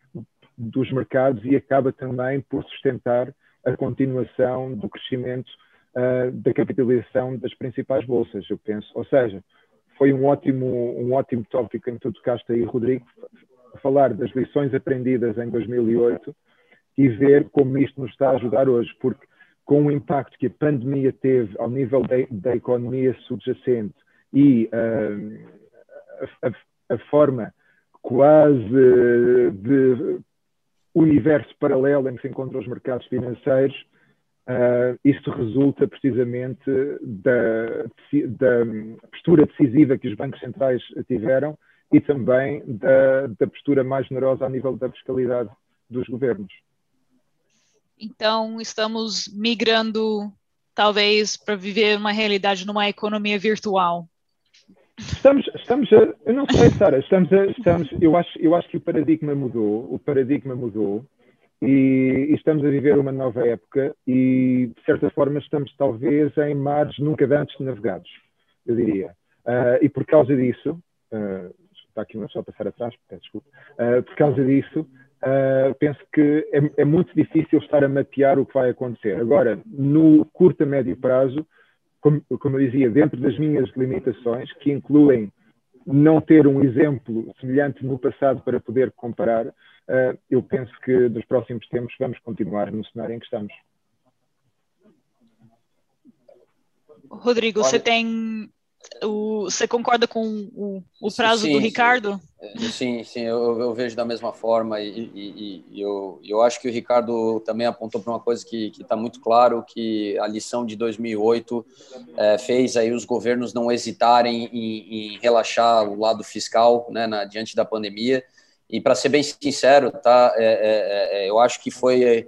dos mercados e acaba também por sustentar a continuação do crescimento uh, da capitalização das principais bolsas, eu penso. Ou seja, foi um ótimo, um ótimo tópico em tu tocaste aí, Rodrigo, falar das lições aprendidas em 2008 e ver como isto nos está a ajudar hoje, porque com o impacto que a pandemia teve ao nível da, da economia subjacente e uh, a, a, a, forma quase de universo paralelo em que se encontram os mercados financeiros, uh, isso resulta precisamente da, da, postura decisiva que os bancos centrais tiveram e também da, da postura mais generosa a nível da fiscalidade dos governos. Então, estamos migrando, talvez, para viver uma realidade numa economia virtual. Estamos, estamos a, eu não sei, Sara, estamos a, estamos, eu acho, eu acho que o paradigma mudou, o paradigma mudou e, e, estamos a viver uma nova época e, de certa forma, estamos talvez em mares nunca antes navegados, eu diria. Uh, e por causa disso, uh, está aqui uma só a passar atrás, peço desculpa, uh, por causa disso, penso que é, é muito difícil estar a mapear o que vai acontecer. Agora, no curto a médio prazo, como, como eu dizia, dentro das minhas limitações, que incluem não ter um exemplo semelhante no passado para poder comparar, uh, eu penso que nos próximos tempos vamos continuar no cenário em que estamos. Rodrigo, Olha, você tem o, você concorda com o, o prazo sim, do Ricardo? Sim, sim, eu, eu, vejo da mesma forma e, e, e, eu, eu acho que o Ricardo também apontou para uma coisa que está muito claro, que a lição de 2008 é, fez aí os governos não hesitarem em, em relaxar o lado fiscal né, na, diante da pandemia. E para ser bem sincero, tá, é, é, é, eu acho que foi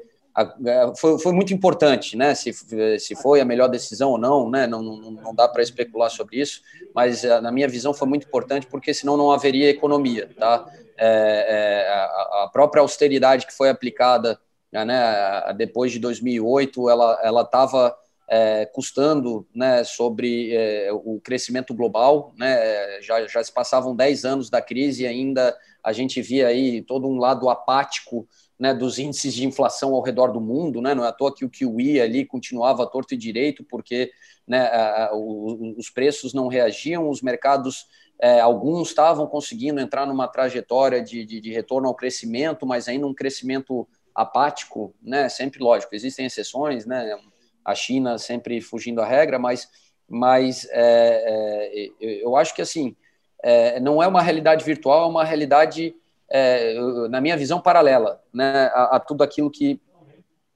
foi, foi, muito importante, né? Se, se foi a melhor decisão ou não, né? Não, não, não dá para especular sobre isso, mas na minha visão foi muito importante porque senão não haveria economia, tá? É, é, a, própria austeridade que foi aplicada, né? Depois de 2008, ela estava é, custando, né? Sobre é, o crescimento global, né? Já já se passavam 10 anos da crise e ainda a gente via aí todo um lado apático né, dos índices de inflação ao redor do mundo, né, não é à toa que o QE ali continuava torto e direito, porque né, a, a, os preços não reagiam, os mercados, é, alguns estavam conseguindo entrar numa trajetória de, de, de, retorno ao crescimento, mas ainda um crescimento apático, né, sempre lógico, existem exceções, né, a China sempre fugindo à regra, mas, mas é, é, eu acho que assim, é, não é uma realidade virtual, é uma realidade é, na minha visão, paralela né, a, a tudo aquilo que,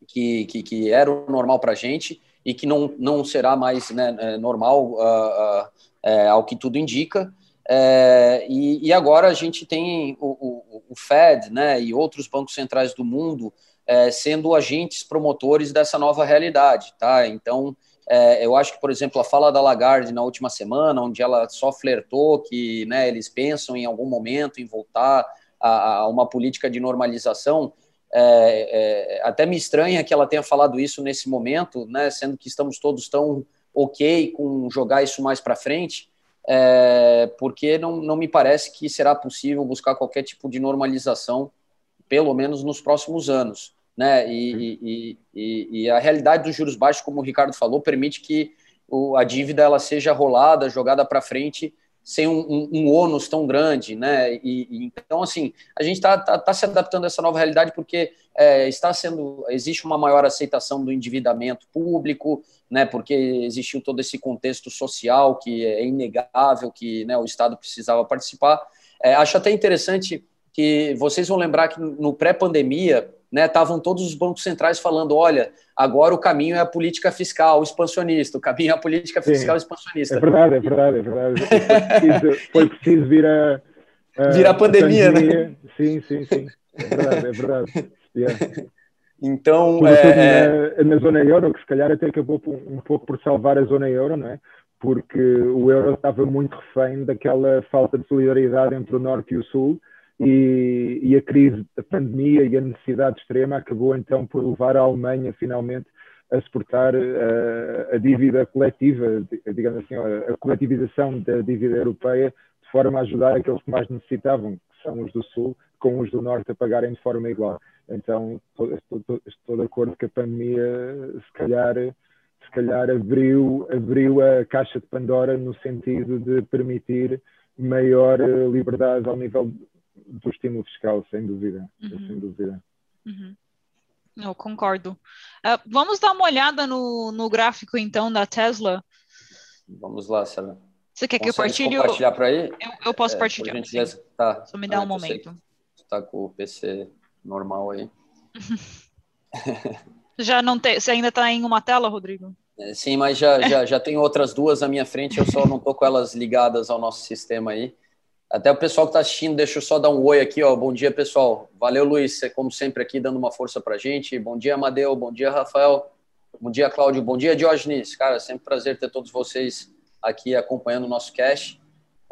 que, que, que era o normal para a gente e que não, não será mais né, é, normal uh, uh, é, ao que tudo indica. É, e, e, agora a gente tem o, o, o, Fed né, e outros bancos centrais do mundo é, sendo agentes promotores dessa nova realidade. Tá? Então, é, eu acho que, por exemplo, a fala da Lagarde na última semana, onde ela só flertou que né, eles pensam em algum momento em voltar a, a uma política de normalização. É, é, até me estranha que ela tenha falado isso nesse momento, né, sendo que estamos todos tão ok com jogar isso mais para frente, é, porque não, não me parece que será possível buscar qualquer tipo de normalização, pelo menos nos próximos anos. Né? E, e, e, e a realidade dos juros baixos, como o Ricardo falou, permite que o, a dívida ela seja rolada, jogada para frente sem um, um, um, ônus tão grande, né? E, e então, assim, a gente está tá, tá se adaptando a essa nova realidade porque é, está sendo existe uma maior aceitação do endividamento público, né? Porque existiu todo esse contexto social que é inegável que né, o Estado precisava participar. É, acho até interessante que vocês vão lembrar que no pré-pandemia né, estavam todos os bancos centrais falando, olha, agora o caminho é a política fiscal expansionista, o caminho é a política fiscal Sim, expansionista. É verdade, é verdade, é verdade. Foi preciso, foi preciso vir a, a, vir a pandemia, a né? Sim, sim, sim. É verdade, é verdade. Yeah. Então, é, é... Na, na, zona euro, que se calhar até acabou um pouco por salvar a zona euro, não é? Porque o euro estava muito refém daquela falta de solidariedade entre o norte e o sul, e, e, a crise, a pandemia e a necessidade extrema acabou então por levar a Alemanha finalmente a suportar uh, a dívida coletiva, digamos assim, a, a coletivização da dívida europeia, de forma a ajudar aqueles que mais necessitavam, que são os do Sul, com os do Norte a pagarem de forma igual. Então, estou, estou de acordo que a pandemia, se calhar, se calhar abriu, abriu a caixa de Pandora no sentido de permitir maior eh, liberdade ao nível do estímulo fiscal, sem dúvida. Uhum. Sem dúvida. Uhum. Eu concordo. Uh, vamos dar uma olhada no, no gráfico, então, da Tesla. Vamos lá, Sara. Você quer que eu partilhe? compartilhar por aí? Eu, eu posso é, partilhar. Tá. Só me dá ah, um momento. Está com o PC normal aí. já não tem. Você ainda está em uma tela, Rodrigo? É, sim, mas já, já, já tem outras duas à minha frente, eu só não estou com elas ligadas ao nosso sistema aí. Até o pessoal que está assistindo, deixa eu só dar um oi aqui, ó. Bom dia, pessoal. Valeu, Luiz, como sempre, aqui dando uma força para gente. Bom dia, Amadeu. Bom dia, Rafael. Bom dia, Cláudio. Bom dia, Diógenes. Cara, sempre prazer ter todos vocês aqui acompanhando o nosso cast.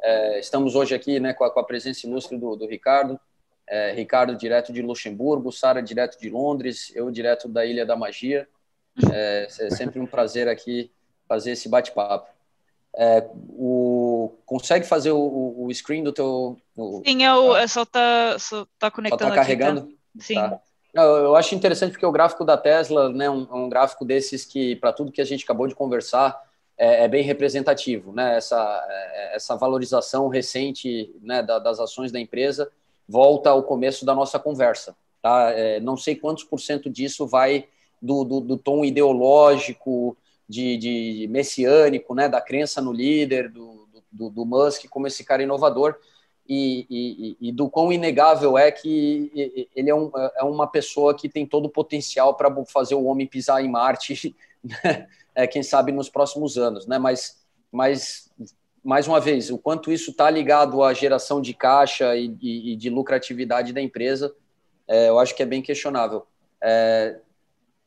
É, estamos hoje aqui né, com, a, com a presença ilustre do, do Ricardo. É, Ricardo, direto de Luxemburgo, Sara, direto de Londres, eu, direto da Ilha da Magia. É, é sempre um prazer aqui fazer esse bate-papo. É, o, consegue fazer o, o, screen do teu. O, Sim, eu, é só tá, só tá conectando. Só tá carregando? Aqui, tá? Sim. Tá. Eu, eu acho interessante porque o gráfico da Tesla, né, um, um gráfico desses que, para tudo que a gente acabou de conversar, é, é, bem representativo, né? Essa, é, essa valorização recente né, da, das ações da empresa volta ao começo da nossa conversa, tá? É, não sei quantos por cento disso vai do, do, do tom ideológico, de, de messiânico, né, da crença no líder, do, do, do Musk como esse cara inovador, e, e, e, do quão inegável é que ele é, um, é uma pessoa que tem todo o potencial para fazer o homem pisar em Marte, né? é, quem sabe nos próximos anos, né? Mas, mas mais uma vez, o quanto isso está ligado à geração de caixa e, e de lucratividade da empresa, é, eu acho que é bem questionável. É,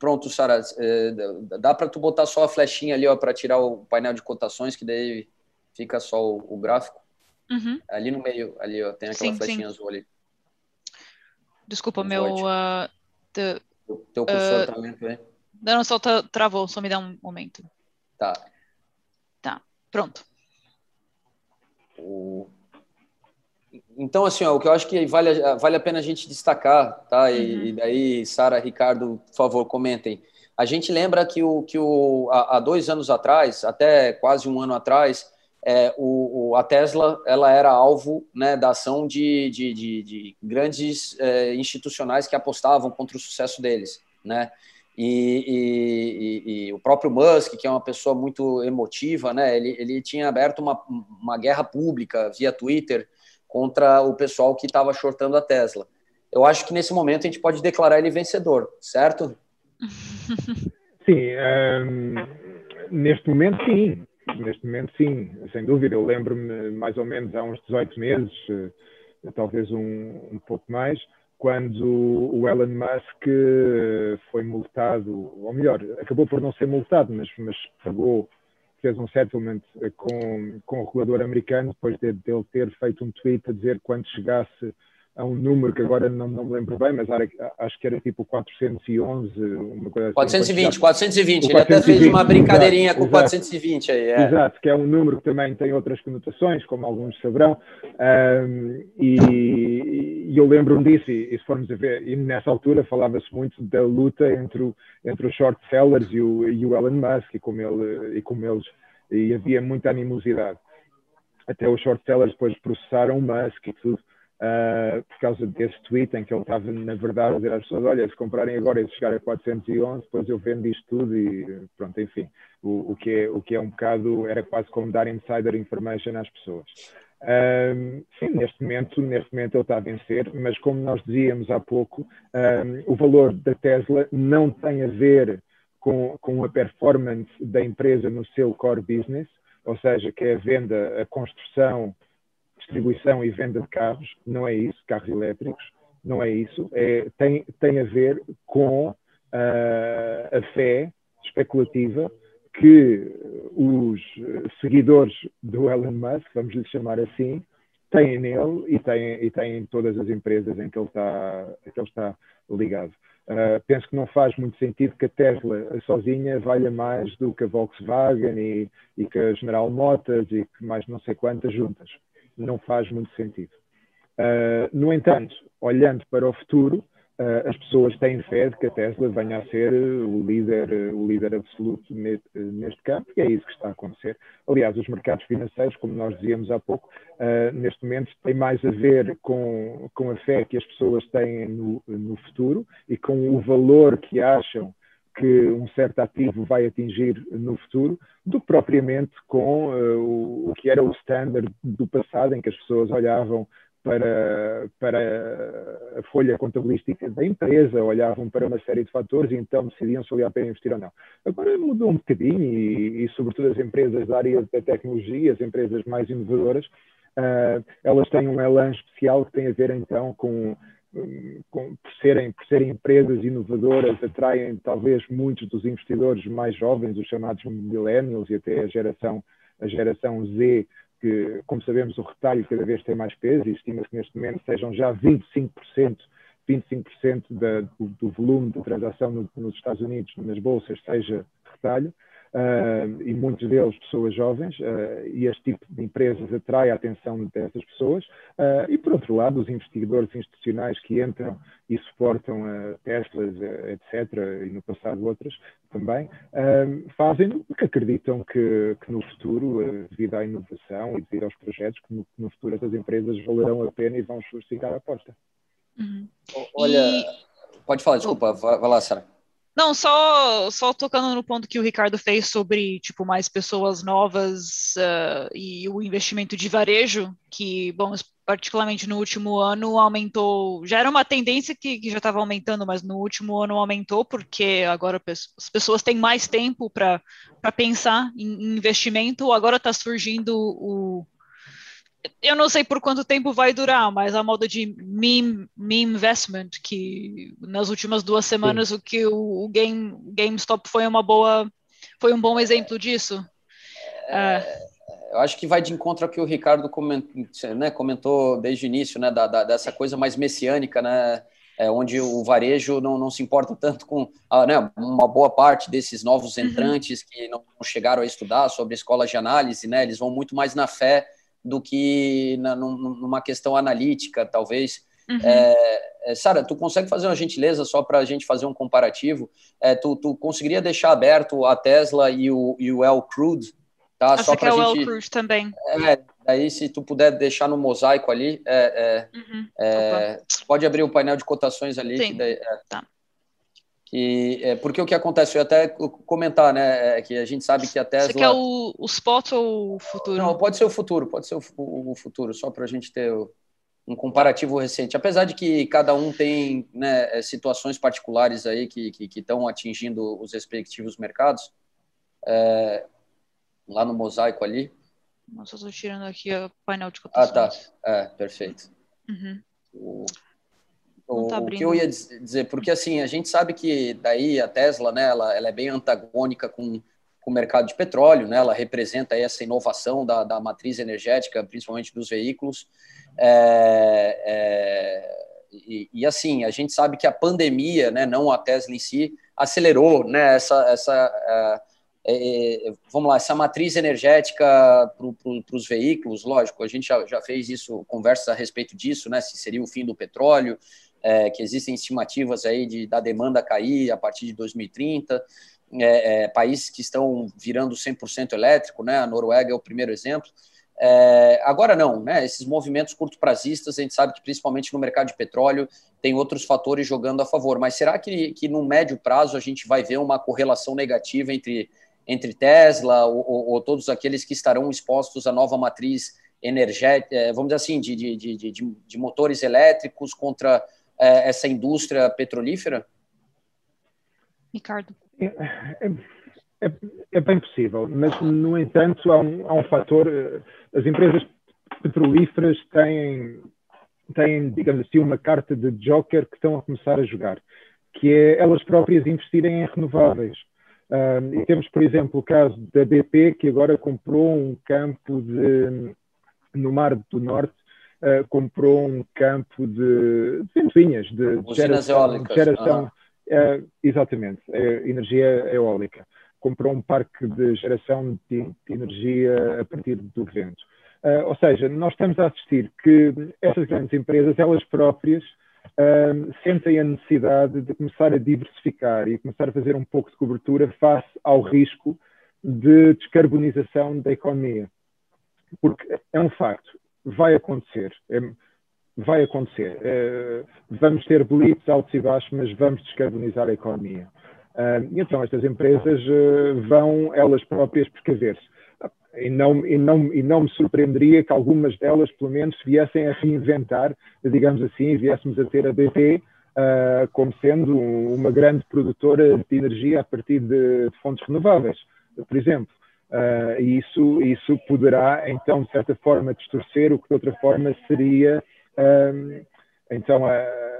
pronto, Sara, é, dá para tu botar só a flechinha ali, ó, para tirar o painel de cotações, que daí fica só o, o gráfico. Uhum. Ali no meio, ali, ó, tem aquela sim, flechinha sim. azul ali. Desculpa, meu. Uh, the, teu cursor uh, tá aí? Não, só tá, travou, só me dá um momento. Tá. Tá, pronto. O... Então, assim, ó, o que eu acho que vale, vale a pena a gente destacar, tá? Uhum. E, e, daí, Sara, Ricardo, por favor, comentem. A gente lembra que, o, que o, há, dois anos atrás, até quase um ano atrás, é, o, o, a Tesla ela era alvo né, da ação de, de, de, de grandes é, institucionais que apostavam contra o sucesso deles. Né? E, e, e, o próprio Musk, que é uma pessoa muito emotiva, né, ele, ele tinha aberto uma, uma guerra pública via Twitter contra o pessoal que estava shortando a Tesla. Eu acho que nesse momento a gente pode declarar ele vencedor, certo? Sim, um, neste momento sim, neste momento sim, sem dúvida. Eu lembro-me mais ou menos há uns 18 meses, eh, talvez um, um pouco mais, quando o Elon Musk eh, foi multado, ou melhor, acabou por não ser multado, mas, mas pagou, fez um settlement com, com o regulador americano depois de, de ele ter feito um tweet a dizer quando chegasse a um número que agora não, não me lembro bem, mas era, acho que era tipo 411, uma coisa assim. 420, 420. Ele até fez uma brincadeirinha exato, com 420 aí. É. Exato, que é um número que também tem outras conotações, como alguns saberão. Um, e, e, eu lembro-me disso, e, e, se formos a ver, e nessa altura falava-se muito da luta entre, o, entre os short sellers e o, e o Elon Musk, e como, ele, e como eles, e havia muita animosidade. Até os short sellers depois processaram o Musk e tudo uh, por causa desse tweet em que ele estava, na verdade, a dizer às pessoas: olha, se comprarem agora e se chegar a 411, depois eu vendo isto tudo e pronto, enfim. O, o, que é, o que é um bocado, era quase como dar insider information às pessoas. Um, sim, neste momento, neste momento ele está a vencer, mas como nós dizíamos há pouco, um, o valor da Tesla não tem a ver com, com a performance da empresa no seu core business, ou seja, que é a venda, a construção, distribuição e venda de carros, não é isso, carros elétricos, não é isso, é, tem, tem a ver com uh, a fé especulativa que os seguidores do Elon Musk, vamos lhe chamar assim, têm nele e têm, e têm em todas as empresas em que ele está, que ele está ligado. Uh, penso que não faz muito sentido que a Tesla sozinha valha mais do que a Volkswagen e, e que a General Motors e que mais não sei quantas juntas não faz muito sentido. Uh, no entanto, olhando para o futuro, uh, as pessoas têm fé de que a Tesla venha a ser o líder, o líder absoluto neste, neste campo, e é isso que está a acontecer. Aliás, os mercados financeiros, como nós dizíamos há pouco, uh, neste momento têm mais a ver com, com a fé que as pessoas têm no, no futuro e com o valor que acham que um certo ativo vai atingir no futuro, do que propriamente com uh, o, que era o standard do passado, em que as pessoas olhavam para, para a folha contabilística da empresa, olhavam para uma série de fatores e então decidiam se valia a pena investir ou não. Agora mudou um bocadinho e, e sobretudo as empresas da área da tecnologia, as empresas mais inovadoras, uh, elas têm um elan especial que tem a ver então com com, por, serem, por serem empresas inovadoras, atraem talvez muitos dos investidores mais jovens, os chamados millennials e até a geração, a geração Z, que, como sabemos, o retalho cada vez tem mais peso e estima-se que neste momento sejam já 25%, 25% da, do, do, volume de transação no, nos Estados Unidos, nas bolsas, seja retalho uh, e muitos deles pessoas jovens, uh, e este tipo de empresas atrai a atenção dessas pessoas. Uh, e, por outro lado, os investidores institucionais que entram e suportam a Teslas, etc., e no passado outras também, fazem porque acreditam que, que no futuro, devido à inovação e devido aos projetos, que no, no futuro essas empresas valerão a pena e vão justificar a aposta. Uhum. Olha, e... pode falar, desculpa, vai, vai lá, Sara. Não, só, só tocando no ponto que o Ricardo fez sobre tipo mais pessoas novas uh, e o investimento de varejo, que, bom, particularmente no último ano aumentou, já era uma tendência que, que já estava aumentando, mas no último ano aumentou, porque agora as pessoas têm mais tempo para pensar em investimento, agora está surgindo o, eu não sei por quanto tempo vai durar, mas a moda de meme, meme investment, que nas últimas duas semanas Sim. o que o, o Game, GameStop foi uma boa, foi um bom exemplo disso. É, é. Eu acho que vai de encontro ao que o Ricardo comentou, né, comentou desde o início, né, da, da, dessa coisa mais messiânica, né, é, onde o varejo não, não se importa tanto com a, né, uma boa parte desses novos uhum. entrantes uhum. que não chegaram a estudar sobre escolas de análise, né, eles vão muito mais na fé do que na, numa questão analítica, talvez. Uhum. É, é, Sara, tu consegue fazer uma gentileza só para a gente fazer um comparativo? É, tu, tu conseguiria deixar aberto a Tesla e o, e o El Crude? Tá? Acho só que é o El Crude também. É, daí se tu puder deixar no mosaico ali, é, é, uhum. é, pode abrir o painel de cotações ali. Sim. Daí, tá. Que, é, porque o que acontece, eu até comentar, né, é que a gente sabe que a Tesla... Você quer o, o spot ou o futuro? Não, pode ser o futuro, pode ser o, o, o futuro, só para a gente ter um comparativo recente. Apesar de que cada um tem né, é, situações particulares aí que estão atingindo os respectivos mercados, é, lá no mosaico ali. Nossa, estou tirando aqui o painel de cotações. Ah, tá. É, perfeito. Uhum. O, o, tá o, que eu ia dizer, porque assim, a gente sabe que daí a Tesla, né, ela, ela é bem antagônica com, com o mercado de petróleo, né, ela representa essa inovação da, da matriz energética, principalmente dos veículos, é, é, e, e, assim, a gente sabe que a pandemia, né, não a Tesla em si, acelerou né, essa, essa é, é vamos lá, essa matriz energética para pro, os veículos, lógico, a gente já, já fez isso, conversa a respeito disso, né, se seria o fim do petróleo, é, que existem estimativas aí de, da demanda cair a partir de 2030, é, é, países que estão virando 100% elétrico, né? A Noruega é o primeiro exemplo. É, agora não, né? Esses movimentos curto-prazistas, a gente sabe que principalmente no mercado de petróleo tem outros fatores jogando a favor. Mas será que, que no médio prazo a gente vai ver uma correlação negativa entre, entre Tesla ou, ou, ou todos aqueles que estarão expostos à nova matriz energética, é, vamos dizer assim, de, de, de, de, de motores elétricos contra é, essa indústria petrolífera? Ricardo. É, é, é, é, bem possível, mas, no entanto, há um, há um fator. Eh, as empresas petrolíferas têm, têm, digamos assim, uma carta de joker que estão a começar a jogar, que é elas próprias investirem em renováveis. e temos, por exemplo, o caso da BP, que agora comprou um campo de, no Mar do Norte uh, comprou um campo de, de ventoinhas, de, de geração, de geração uh, exatamente, é, energia eólica. Comprou um parque de geração de, de energia a partir do vento. Uh, ou seja, nós estamos a assistir que essas grandes empresas, elas próprias, uh, sentem a necessidade de começar a diversificar e começar a fazer um pouco de cobertura face ao risco de descarbonização da economia. Porque é um facto, vai acontecer. É, vai acontecer. É, vamos ter blips altos e baixos, mas vamos descarbonizar a economia. Uh, então, estas empresas uh, vão elas próprias precaver-se. E não, e, não, e não me surpreenderia que algumas delas, pelo menos, viessem a reinventar, digamos assim, viéssemos a ter a BP uh, ah, como sendo uma grande produtora de energia a partir de, de fontes renováveis, por exemplo. Uh, e isso, isso poderá, então, de certa forma, distorcer o que de outra forma seria, um, então, uh,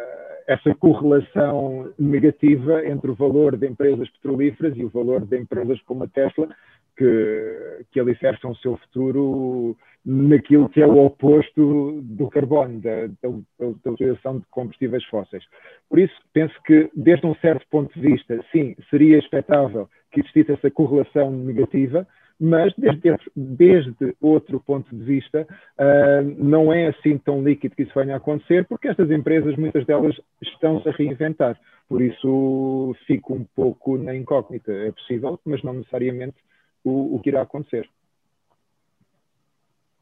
essa correlação negativa entre o valor de empresas petrolíferas e o valor de empresas como a Tesla, que, que alicerçam o seu futuro naquilo que é o oposto do carbono, da, da, da utilização de combustíveis fósseis. Por isso, penso que, desde um certo ponto de vista, sim, seria expectável que existisse essa correlação negativa, mas desde, desde outro ponto de vista, uh, não é assim tão líquido que isso venha a acontecer, porque estas empresas, muitas delas, estão-se a reinventar. Por isso, fico um pouco na incógnita. É possível, mas não necessariamente o, o que irá acontecer.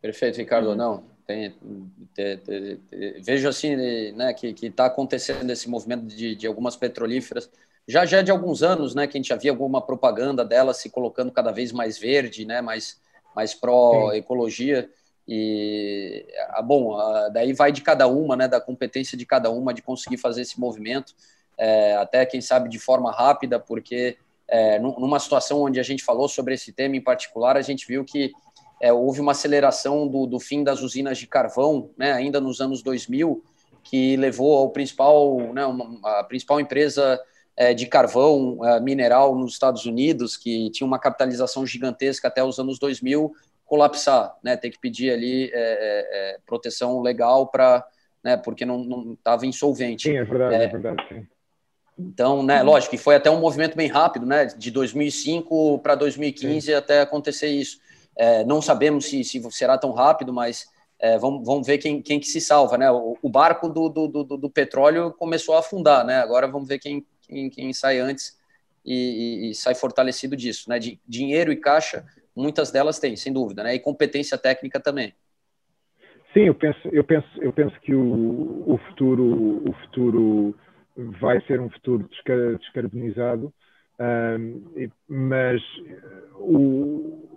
Perfeito, Ricardo. Não, tem, tem, tem, vejo assim né, que está acontecendo esse movimento de, de algumas petrolíferas já já de alguns anos, né, que a gente já via alguma propaganda dela se colocando cada vez mais verde, né, mais mais pró ecologia e ah, bom, ah, daí vai de cada uma, né, da competência de cada uma de conseguir fazer esse movimento, é, até quem sabe de forma rápida, porque é, numa situação onde a gente falou sobre esse tema em particular, a gente viu que é, houve uma aceleração do, do, fim das usinas de carvão, né, ainda nos anos 2000, que levou ao principal, né, uma, a principal empresa é, de carvão é, mineral nos Estados Unidos, que tinha uma capitalização gigantesca até os anos 2000, colapsar, né, ter que pedir ali é, é, é proteção legal para, né, porque não estava insolvente. Sim, é verdade, é, verdade. Sim. Então, né, lógico que foi até um movimento bem rápido, né, de 2005 para 2015 sim. até acontecer isso. É, não sabemos se, se, será tão rápido, mas é, vamos, vamos ver quem, quem que se salva, né? O, o barco do, do, do, do, petróleo começou a afundar, né? Agora vamos ver quem, quem, quem sai antes e, e, e, sai fortalecido disso, né? De dinheiro e caixa, muitas delas têm, sem dúvida, né? E competência técnica também. Sim, eu penso, eu penso, eu penso que o, o futuro, o futuro vai ser um futuro descarbonizado, um, mas o,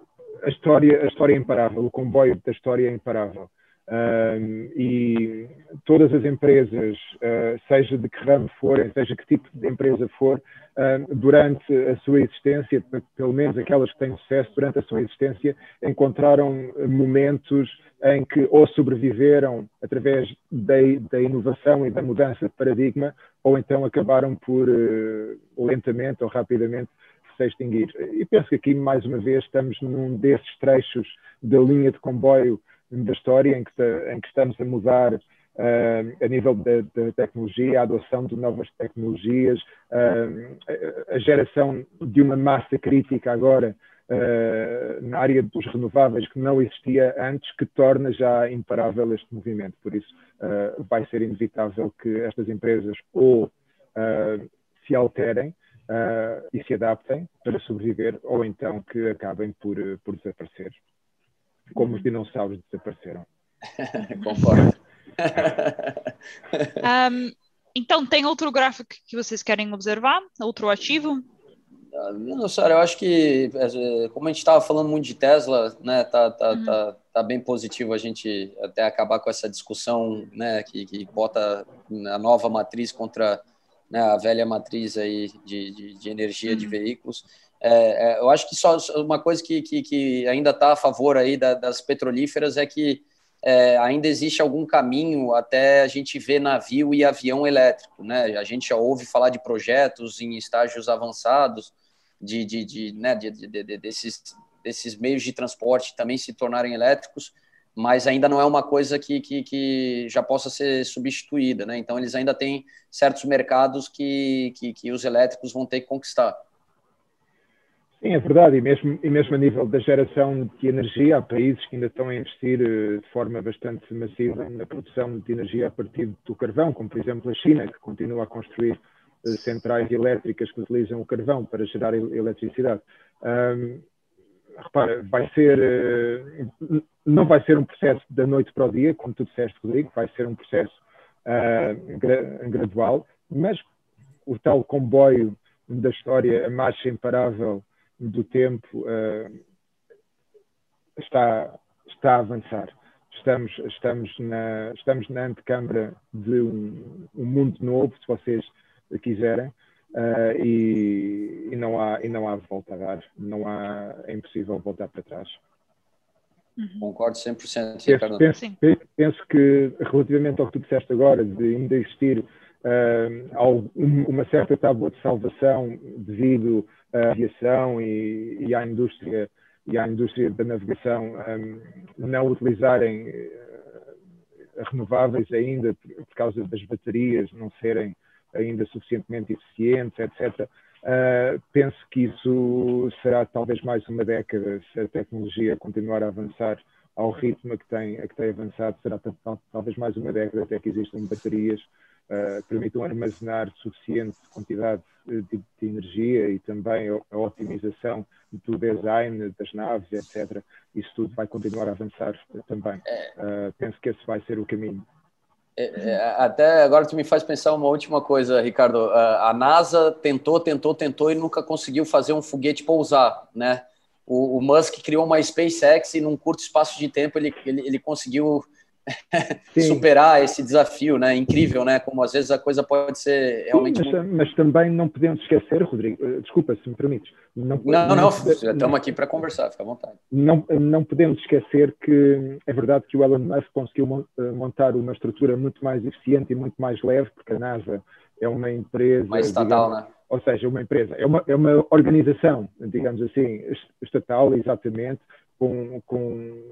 a história, a história é imparável, o comboio da história é imparável. Um, e todas as empresas, uh, seja de que ramo forem, seja que tipo de empresa for, uh, durante a sua existência, pelo menos aquelas que têm sucesso durante a sua existência, encontraram momentos em que ou sobreviveram através da, da inovação e da mudança de paradigma, ou então acabaram por uh, lentamente ou rapidamente se extinguir. E penso que aqui, mais uma vez, estamos num desses trechos da linha de comboio da história em que, em que estamos a mudar uh, a nível da, tecnologia, a adoção de novas tecnologias, uh, a geração de uma massa crítica agora uh, na área dos renováveis que não existia antes, que torna já imparável este movimento. Por isso, vai ser inevitável que estas empresas ou se alterem e se adaptem para sobreviver, ou então que acabem por, por desaparecer, como os dinossauros desapareceram. Concordo. um, então, tem outro gráfico que vocês querem observar? Outro ativo? Ah, não, senhora, eu acho que, é, como a gente estava falando muito de Tesla, né, tá, tá, uhum. tá, tá bem positivo a gente até acabar com essa discussão, né, que, que bota a nova matriz contra né, a velha matriz aí de, de, de energia uhum. de veículos. É, é, eu acho que só uma coisa que, que, que ainda está a favor aí da, das petrolíferas é que é, ainda existe algum caminho até a gente ver navio e avião elétrico, né? A gente já ouve falar de projetos em estágios avançados de, de, de, né, de, de desses, desses meios de transporte também se tornarem elétricos mas ainda não é uma coisa que, que, que, já possa ser substituída, né? Então eles ainda têm certos mercados que, que, que, os elétricos vão ter que conquistar. Sim, é verdade, e mesmo, e mesmo a nível da geração de energia, há países que ainda estão a investir eh, de forma bastante massiva na produção de energia a partir do carvão, como por exemplo a China, que continua a construir eh, centrais elétricas que utilizam o carvão para gerar eletricidade. Um, repara, vai ser, uh, não vai ser um processo da noite para o dia, como tu disseste, Rodrigo, vai ser um processo uh, gra gradual, mas o tal comboio da história, a marcha imparável do tempo, uh, está, está a avançar. Estamos, estamos, na, estamos na antecâmara de um, um mundo novo, se vocês quiserem, Uh, e, e, não há, e não há volta a dar, não há, é impossível voltar para trás. Uhum. Concordo 100%, Ricardo. Penso, penso, penso, que, relativamente ao que tu disseste agora, de ainda existir uh, uma certa tábua de salvação devido à aviação e, e à indústria e à indústria da navegação um, não utilizarem uh, renováveis ainda por, causa das baterias não serem ainda suficientemente eficientes, etc. Uh, penso que isso será talvez mais uma década se a tecnologia continuar a avançar ao ritmo que tem, a que tem avançado, será talvez mais uma década até que existam baterias uh, que permitam armazenar suficiente quantidade de, de, energia e também a, a, otimização do design das naves, etc. Isso tudo vai continuar a avançar também. Uh, penso que esse vai ser o caminho. É, é, até agora tu me faz pensar uma última coisa, Ricardo. A NASA tentou, tentou, tentou e nunca conseguiu fazer um foguete pousar, né? O, o Musk criou uma SpaceX e num curto espaço de tempo ele, ele, ele conseguiu superar esse desafio, né? Incrível, né? Como às vezes a coisa pode ser realmente. Sim, mas, muito... mas, também não podemos esquecer, Rodrigo, eh, desculpa se me permites. Não, não, não, não estamos aqui para conversar, fica à vontade. Não, não podemos esquecer que é verdade que o Elon Musk conseguiu eh, montar uma estrutura muito mais eficiente e muito mais leve, porque a NASA é uma empresa. Mais estatal, digamos, né? Ou seja, uma empresa, é uma, é uma organização, digamos assim, estatal, exatamente, com, com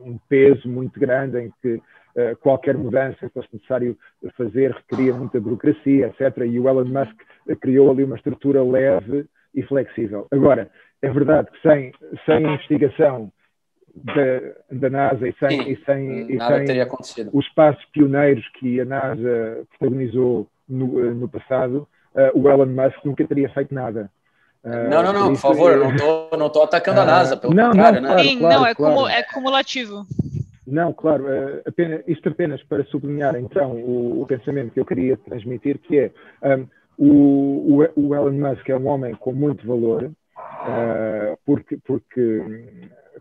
um peso muito grande em que qualquer mudança que fosse necessário fazer requeria muita burocracia, etc. E o Elon Musk criou ali uma estrutura leve e flexível. Agora, é verdade que sem, sem a investigação da, da NASA e sem, Sim, e sem, e sem os passos pioneiros que a NASA protagonizou no, no passado, uh, o Elon Musk nunca teria feito nada. Uh, não, não, não, por favor, eu não estou não tô atacando uh, a NASA, pelo não, contrário, não, né? Sim, claro, não, é, claro. é cumulativo. Não, claro, uh, apenas, isto apenas para sublinhar então o, o, pensamento que eu queria transmitir, que é um, o, o, Elon Musk é um homem com muito valor, uh, porque, porque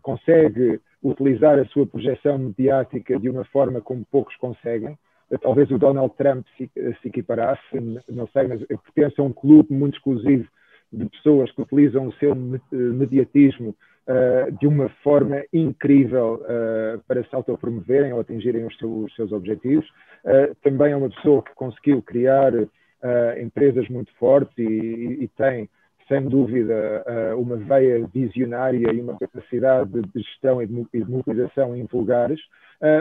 consegue utilizar a sua projeção mediática de uma forma como poucos conseguem. Talvez o Donald Trump se, se equiparasse, não sei, mas pertence a um clube muito exclusivo de pessoas que utilizam o seu mediatismo uh, de uma forma incrível uh, para se autopromoverem ou atingirem os, os seus objetivos. Uh, também é uma pessoa que conseguiu criar empresas muito fortes e, e, e tem, sem dúvida, uma veia visionária e uma capacidade de gestão e de, de mobilização invulgares.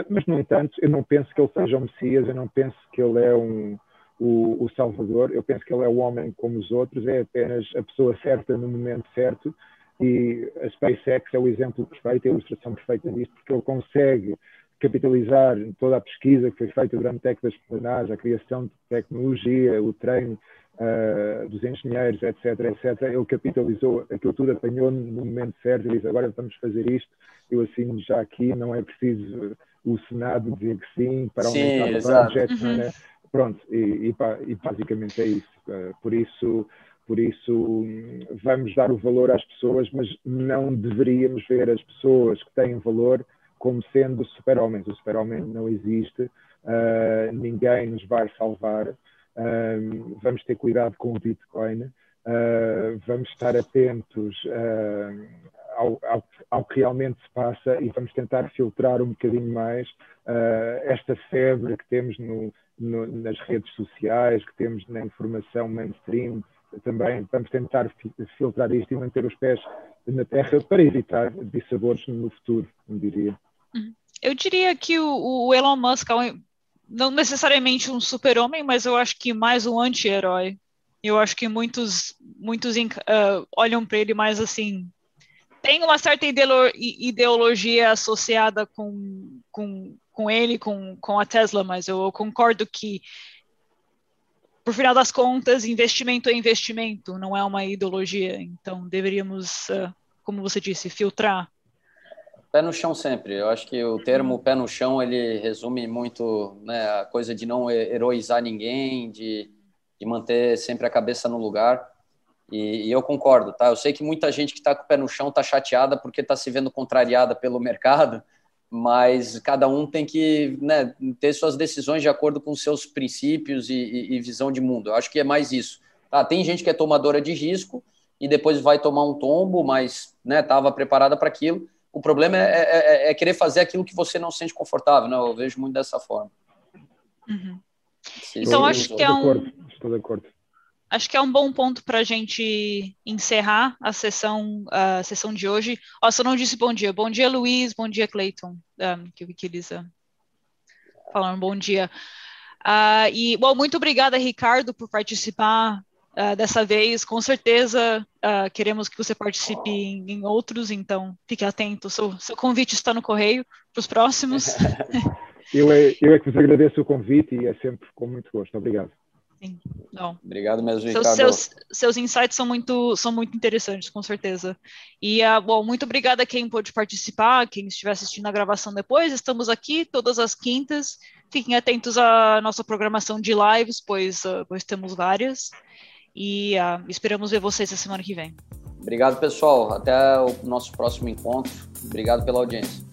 mas, no entanto, eu não penso que ele seja um Messias, eu não penso que ele é um o, o, Salvador. Eu penso que ele é o homem como os outros, é apenas a pessoa certa no momento certo. E a SpaceX é o exemplo perfeito, a ilustração perfeita disso, porque ele consegue capitalizar toda a pesquisa que foi feita durante décadas pela NASA, a criação de tecnologia, o treino uh, dos engenheiros, etc, etc. Ele capitalizou aquilo tudo, apanhou no momento certo e disse agora vamos fazer isto. Eu assino já aqui, não é preciso o Senado dizer que sim para aumentar sim, o projeto, uhum. não é? Pronto, e, e, e basicamente é isso. Uh, por isso por isso, vamos dar o valor às pessoas, mas não deveríamos ver as pessoas que têm valor como sendo super-homens. O super-homem não existe, uh, ninguém nos vai salvar. Uh, vamos ter cuidado com o Bitcoin, uh, vamos estar atentos ao, ao, ao, que realmente se passa e vamos tentar filtrar um bocadinho mais esta febre que temos no, no, nas redes sociais, que temos na informação mainstream, também vamos tentar filtrar isto e manter os pés na terra para evitar dissabores no futuro, diria. Uhum. Eu diria que o, o Elon Musk é não necessariamente um super-homem, mas eu acho que mais um anti-herói. Eu acho que muitos, muitos uh, olham para ele mais assim. Tem uma certa ideologia associada com, com com ele, com, com a Tesla, mas eu concordo que, por final das contas, investimento é investimento, não é uma ideologia. Então, deveríamos, uh, como você disse, filtrar. Pé no chão sempre. Eu acho que o termo pé no chão ele resume muito né, a coisa de não heroizar ninguém, de, de manter sempre a cabeça no lugar. E, e, eu concordo, tá? Eu sei que muita gente que está com o pé no chão está chateada porque está se vendo contrariada pelo mercado, mas cada um tem que né, ter suas decisões de acordo com seus princípios e, e, e, visão de mundo. Eu acho que é mais isso. Tá, tem gente que é tomadora de risco e depois vai tomar um tombo, mas estava né, preparada para aquilo. O problema é, é, é, é, querer fazer aquilo que você não se sente confortável. Né? Eu vejo muito dessa forma. Uhum. Então, acho que é um. Estou de acordo acho que é um bom ponto para a gente encerrar a sessão, a sessão de hoje. Ó, só não disse bom dia. Bom dia, Luiz. Bom dia, Clayton. Um, que, que eles uh, falaram bom dia. Uh, e, bom, muito obrigada, Ricardo, por participar uh, dessa vez. Com certeza uh, queremos que você participe em, em, outros, então fique atento. Seu, seu convite está no correio para os próximos. eu, é, eu é que vos agradeço o convite e é sempre com muito gosto. Obrigado. Sim, não. Obrigado mesmo, Ricardo. Seus, seus, insights são muito, são muito interessantes, com certeza. E, uh, bom, muito obrigada a quem pôde participar, quem estiver assistindo a gravação depois. Estamos aqui todas as quintas. Fiquem atentos à nossa programação de lives, pois, uh, pois temos várias. E uh, esperamos ver vocês a semana que vem. Obrigado, pessoal. Até o nosso próximo encontro. Obrigado pela audiência.